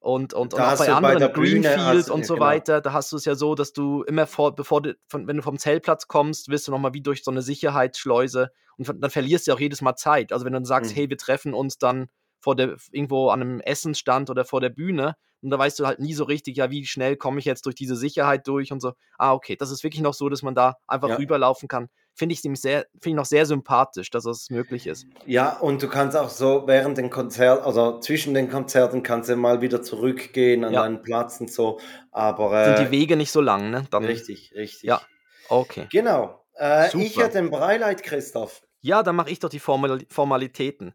und, und, und auch bei bei anderen, der Bühne Greenfield hast und so genau. weiter, da hast du es ja so, dass du immer vor, bevor du, von, wenn du vom Zeltplatz kommst, wirst du nochmal wie durch so eine Sicherheitsschleuse und dann verlierst du auch jedes Mal Zeit. Also wenn du dann sagst, Mhm. hey, wir treffen uns dann vor der, irgendwo an einem Essensstand oder vor der Bühne. Und da weißt du halt nie so richtig, ja, wie schnell komme ich jetzt durch diese Sicherheit durch und so. Ah, okay, das ist wirklich noch so, dass man da einfach ja. rüberlaufen kann. Finde ich, sehr, find ich noch sehr sympathisch, dass das möglich ist. Ja, und du kannst auch so während den Konzerten, also zwischen den Konzerten kannst du mal wieder zurückgehen an ja. deinen Platz und so. Aber äh, sind die Wege nicht so lang, ne? Dann, richtig, richtig. Ja, okay. Genau. Äh, ich hätte ein Breileid, Christoph. Ja, dann mache ich doch die Formal Formalitäten.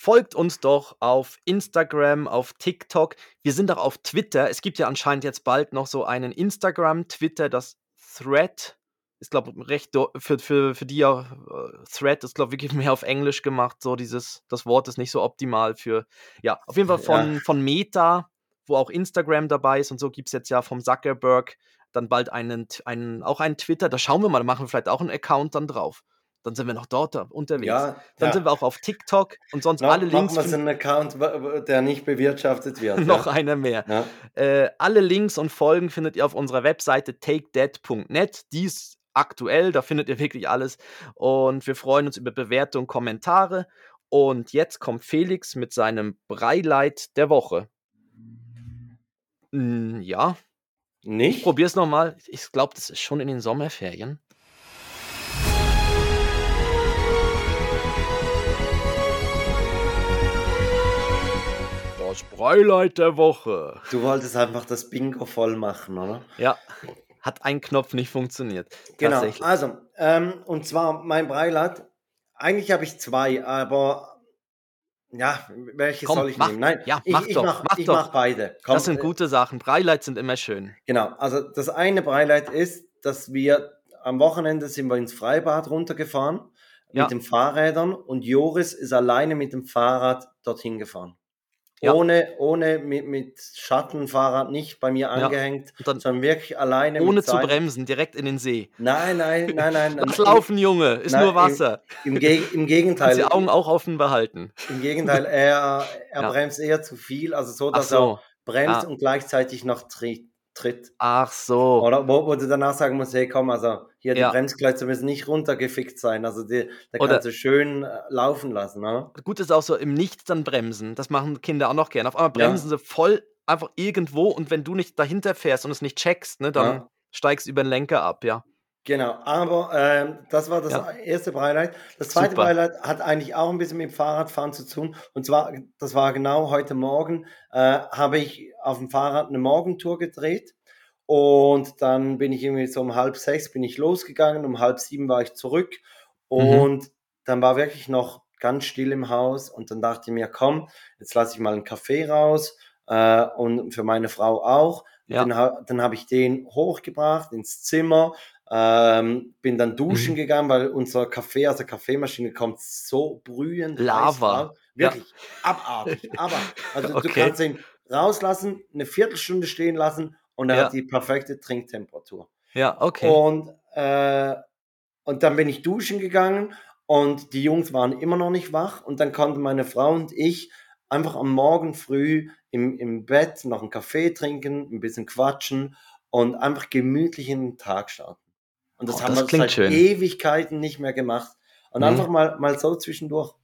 Folgt uns doch auf Instagram, auf TikTok. Wir sind auch auf Twitter. Es gibt ja anscheinend jetzt bald noch so einen Instagram, Twitter, das Thread. Ist, glaube ich, recht für, für, für die ja, äh, Thread ist, glaube ich, wirklich mehr auf Englisch gemacht. So dieses, das Wort ist nicht so optimal für, ja, auf jeden Fall von, ja. von Meta, wo auch Instagram dabei ist und so gibt es jetzt ja vom Zuckerberg dann bald einen, einen, auch einen Twitter. Da schauen wir mal, da machen wir vielleicht auch einen Account dann drauf dann sind wir noch dort unterwegs. Ja, dann ja. sind wir auch auf TikTok und sonst no, alle Links. Machen wir einen Account, der nicht bewirtschaftet wird. noch ja. einer mehr. Äh, alle Links und Folgen findet ihr auf unserer Webseite takedead.net. Die ist aktuell, da findet ihr wirklich alles. Und wir freuen uns über Bewertungen, Kommentare. Und jetzt kommt Felix mit seinem Breileit der Woche. Hm, ja. Nicht? Ich probier's nochmal. Ich glaube, das ist schon in den Sommerferien. Das Breileid der Woche. Du wolltest einfach das Bingo voll machen, oder? Ja. Hat ein Knopf nicht funktioniert. Genau. Also, ähm, und zwar mein Breileid. Eigentlich habe ich zwei, aber ja, welche Komm, soll ich mach, nehmen? Nein, ja, mach ich, doch, mach, mach ich doch. mach beide. Komm, das sind gute Sachen. Breileid sind immer schön. Genau. Also das eine Breileid ist, dass wir am Wochenende sind wir ins Freibad runtergefahren ja. mit den Fahrrädern und Joris ist alleine mit dem Fahrrad dorthin gefahren. Ja. Ohne, ohne mit, mit Schattenfahrrad nicht bei mir angehängt, ja. sondern wirklich alleine. Ohne zu bremsen, direkt in den See. Nein, nein, nein, nein. Lass laufen, Junge, ist nein, nur Wasser. Im, im, Ge im Gegenteil. die Augen auch offen behalten. Im Gegenteil, er, er ja. bremst eher zu viel, also so, dass so. er bremst und gleichzeitig noch tritt tritt. Ach so. Oder wo, wo du danach sagen musst, hey komm, also hier die ja. Bremsklötze müssen nicht runtergefickt sein, also die, da kannst du schön äh, laufen lassen. Ne? Gut ist auch so im Nichts dann bremsen, das machen Kinder auch noch gerne. Auf einmal bremsen ja. sie voll einfach irgendwo und wenn du nicht dahinter fährst und es nicht checkst, ne, dann ja. steigst du über den Lenker ab, ja. Genau, aber ähm, das war das ja. erste Beileid. Das zweite Super. Beileid hat eigentlich auch ein bisschen mit dem Fahrradfahren zu tun. Und zwar, das war genau heute Morgen, äh, habe ich auf dem Fahrrad eine Morgentour gedreht. Und dann bin ich irgendwie so um halb sechs bin ich losgegangen, um halb sieben war ich zurück. Mhm. Und mhm. dann war wirklich noch ganz still im Haus. Und dann dachte ich mir, komm, jetzt lasse ich mal einen Kaffee raus. Äh, und für meine Frau auch. Ja. Dann, dann habe ich den hochgebracht ins Zimmer, ähm, bin dann duschen mhm. gegangen, weil unser Kaffee aus der Kaffeemaschine kommt so brühend. Lava. Wirklich ja. abartig. Aber also okay. du kannst ihn rauslassen, eine Viertelstunde stehen lassen und er ja. hat die perfekte Trinktemperatur. Ja, okay. Und, äh, und dann bin ich duschen gegangen und die Jungs waren immer noch nicht wach und dann konnten meine Frau und ich einfach am Morgen früh im, im Bett noch einen Kaffee trinken, ein bisschen quatschen und einfach gemütlich in den Tag starten. Und das oh, haben das wir seit schön. Ewigkeiten nicht mehr gemacht. Und mhm. einfach mal, mal so zwischendurch.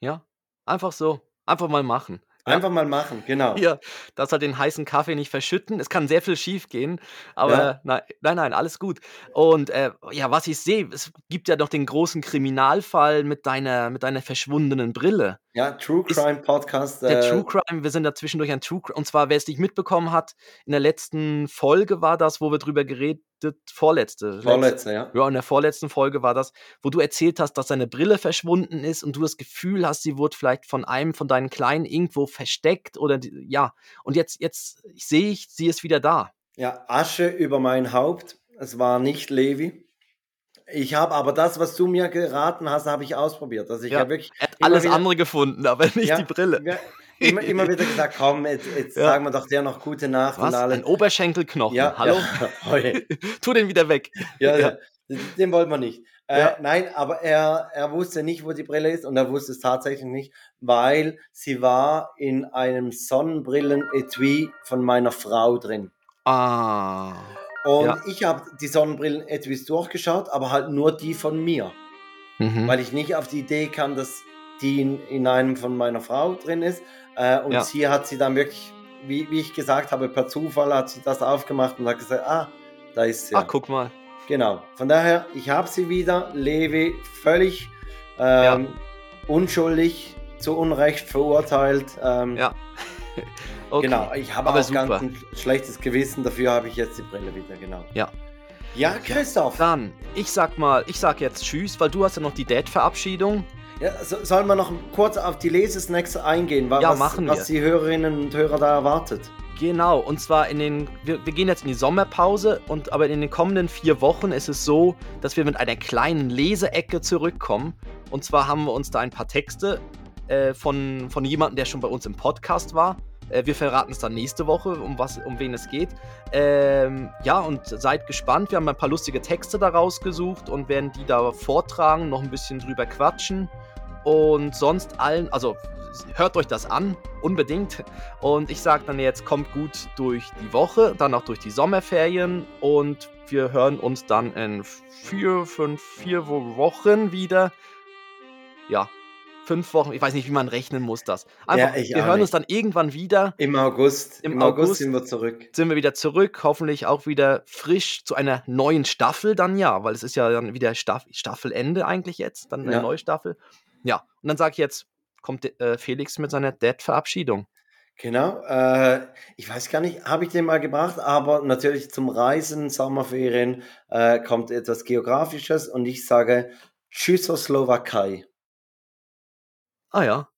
Ja, einfach so. Einfach mal machen. Einfach mal machen, genau. Ja, dass halt den heißen Kaffee nicht verschütten. Es kann sehr viel schief gehen, aber ja. nein, nein, nein, alles gut. Und äh, ja, was ich sehe, es gibt ja noch den großen Kriminalfall mit deiner, mit deiner verschwundenen Brille. Ja, True Crime Podcast. Der äh, True Crime, wir sind da zwischendurch ein True Crime. Und zwar, wer es nicht mitbekommen hat, in der letzten Folge war das, wo wir drüber geredet vorletzte. Vorletzte, ja. Ja, in der vorletzten Folge war das, wo du erzählt hast, dass seine Brille verschwunden ist und du das Gefühl hast, sie wurde vielleicht von einem von deinen Kleinen irgendwo versteckt oder ja. Und jetzt, jetzt sehe ich, sie ist wieder da. Ja, Asche über mein Haupt. Es war nicht Levi. Ich habe aber das, was du mir geraten hast, habe ich ausprobiert. Also ich ja, habe wirklich. Er hat alles wieder, andere gefunden, aber nicht ja, die Brille. Ja, immer, immer wieder gesagt, komm, jetzt, jetzt sagen wir doch der noch gute Nacht Was? und alles. Ein Oberschenkelknochen. Ja, Hallo? Tu den wieder weg. Ja, ja. den wollen wir nicht. Äh, nein, aber er, er wusste nicht, wo die Brille ist und er wusste es tatsächlich nicht, weil sie war in einem Sonnenbrillen-Etui von meiner Frau drin. Ah. Und ja. ich habe die Sonnenbrillen etwas durchgeschaut, aber halt nur die von mir. Mhm. Weil ich nicht auf die Idee kam, dass die in, in einem von meiner Frau drin ist. Äh, und Ja. sie hat sie dann wirklich, wie, wie ich gesagt habe, per Zufall hat sie das aufgemacht und hat gesagt, ah, da ist sie. Ach, guck mal. Genau. Von daher, ich habe sie wieder. Levi völlig ähm, unschuldig, zu Unrecht verurteilt. Ähm, Ja. Okay. Genau. Ich habe Aber auch ganz ein schlechtes Gewissen. Dafür habe ich jetzt die Brille wieder. Genau. Ja. Ja, Christoph. Dann, ich sag mal, ich sag jetzt Tschüss, weil du hast ja noch die Dad-Verabschiedung. Ja, so, sollen wir noch kurz auf die Lesesnacks eingehen, wa- Ja, was, machen wir. was die Hörerinnen und Hörer da erwartet? Genau, und zwar in den, wir, wir gehen jetzt in die Sommerpause und aber in den kommenden vier Wochen ist es so, dass wir mit einer kleinen Leseecke zurückkommen. Und zwar haben wir uns da ein paar Texte äh, von, von jemandem, der schon bei uns im Podcast war. Äh, wir verraten es dann nächste Woche, um, was, um wen es geht. Ähm, ja, und seid gespannt. Wir haben ein paar lustige Texte da rausgesucht und werden die da vortragen, noch ein bisschen drüber quatschen. Und sonst allen, also hört euch das an, unbedingt. Und ich sage dann jetzt, kommt gut durch die Woche, dann auch durch die Sommerferien und wir hören uns dann in vier, fünf, vier Wo- Wochen wieder. Ja, fünf Wochen, ich weiß nicht, wie man rechnen muss das. Einfach, ich wir hören uns nicht. dann irgendwann wieder, Im August. Im Im, August, August. sind wir zurück. sind wir wieder zurück, hoffentlich auch wieder frisch zu einer neuen Staffel dann ja, weil es ist ja dann wieder Staff Staffelende eigentlich jetzt, dann eine Ja. neue Staffel. Ja, und dann sage ich jetzt, kommt äh, Felix mit seiner Dad-Verabschiedung. Genau. Äh, ich weiß gar nicht, habe ich den mal gebracht, aber natürlich zum Reisen, Sommerferien äh, kommt etwas Geografisches und ich sage Tschüssoslowakei. Ah ja,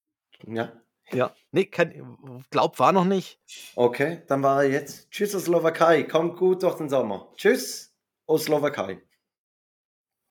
Ja. ja. Nee, kein, glaub war noch nicht. Okay, dann war er jetzt Tschüssoslowakei. Kommt gut durch den Sommer. Tschüss, Oslowakei.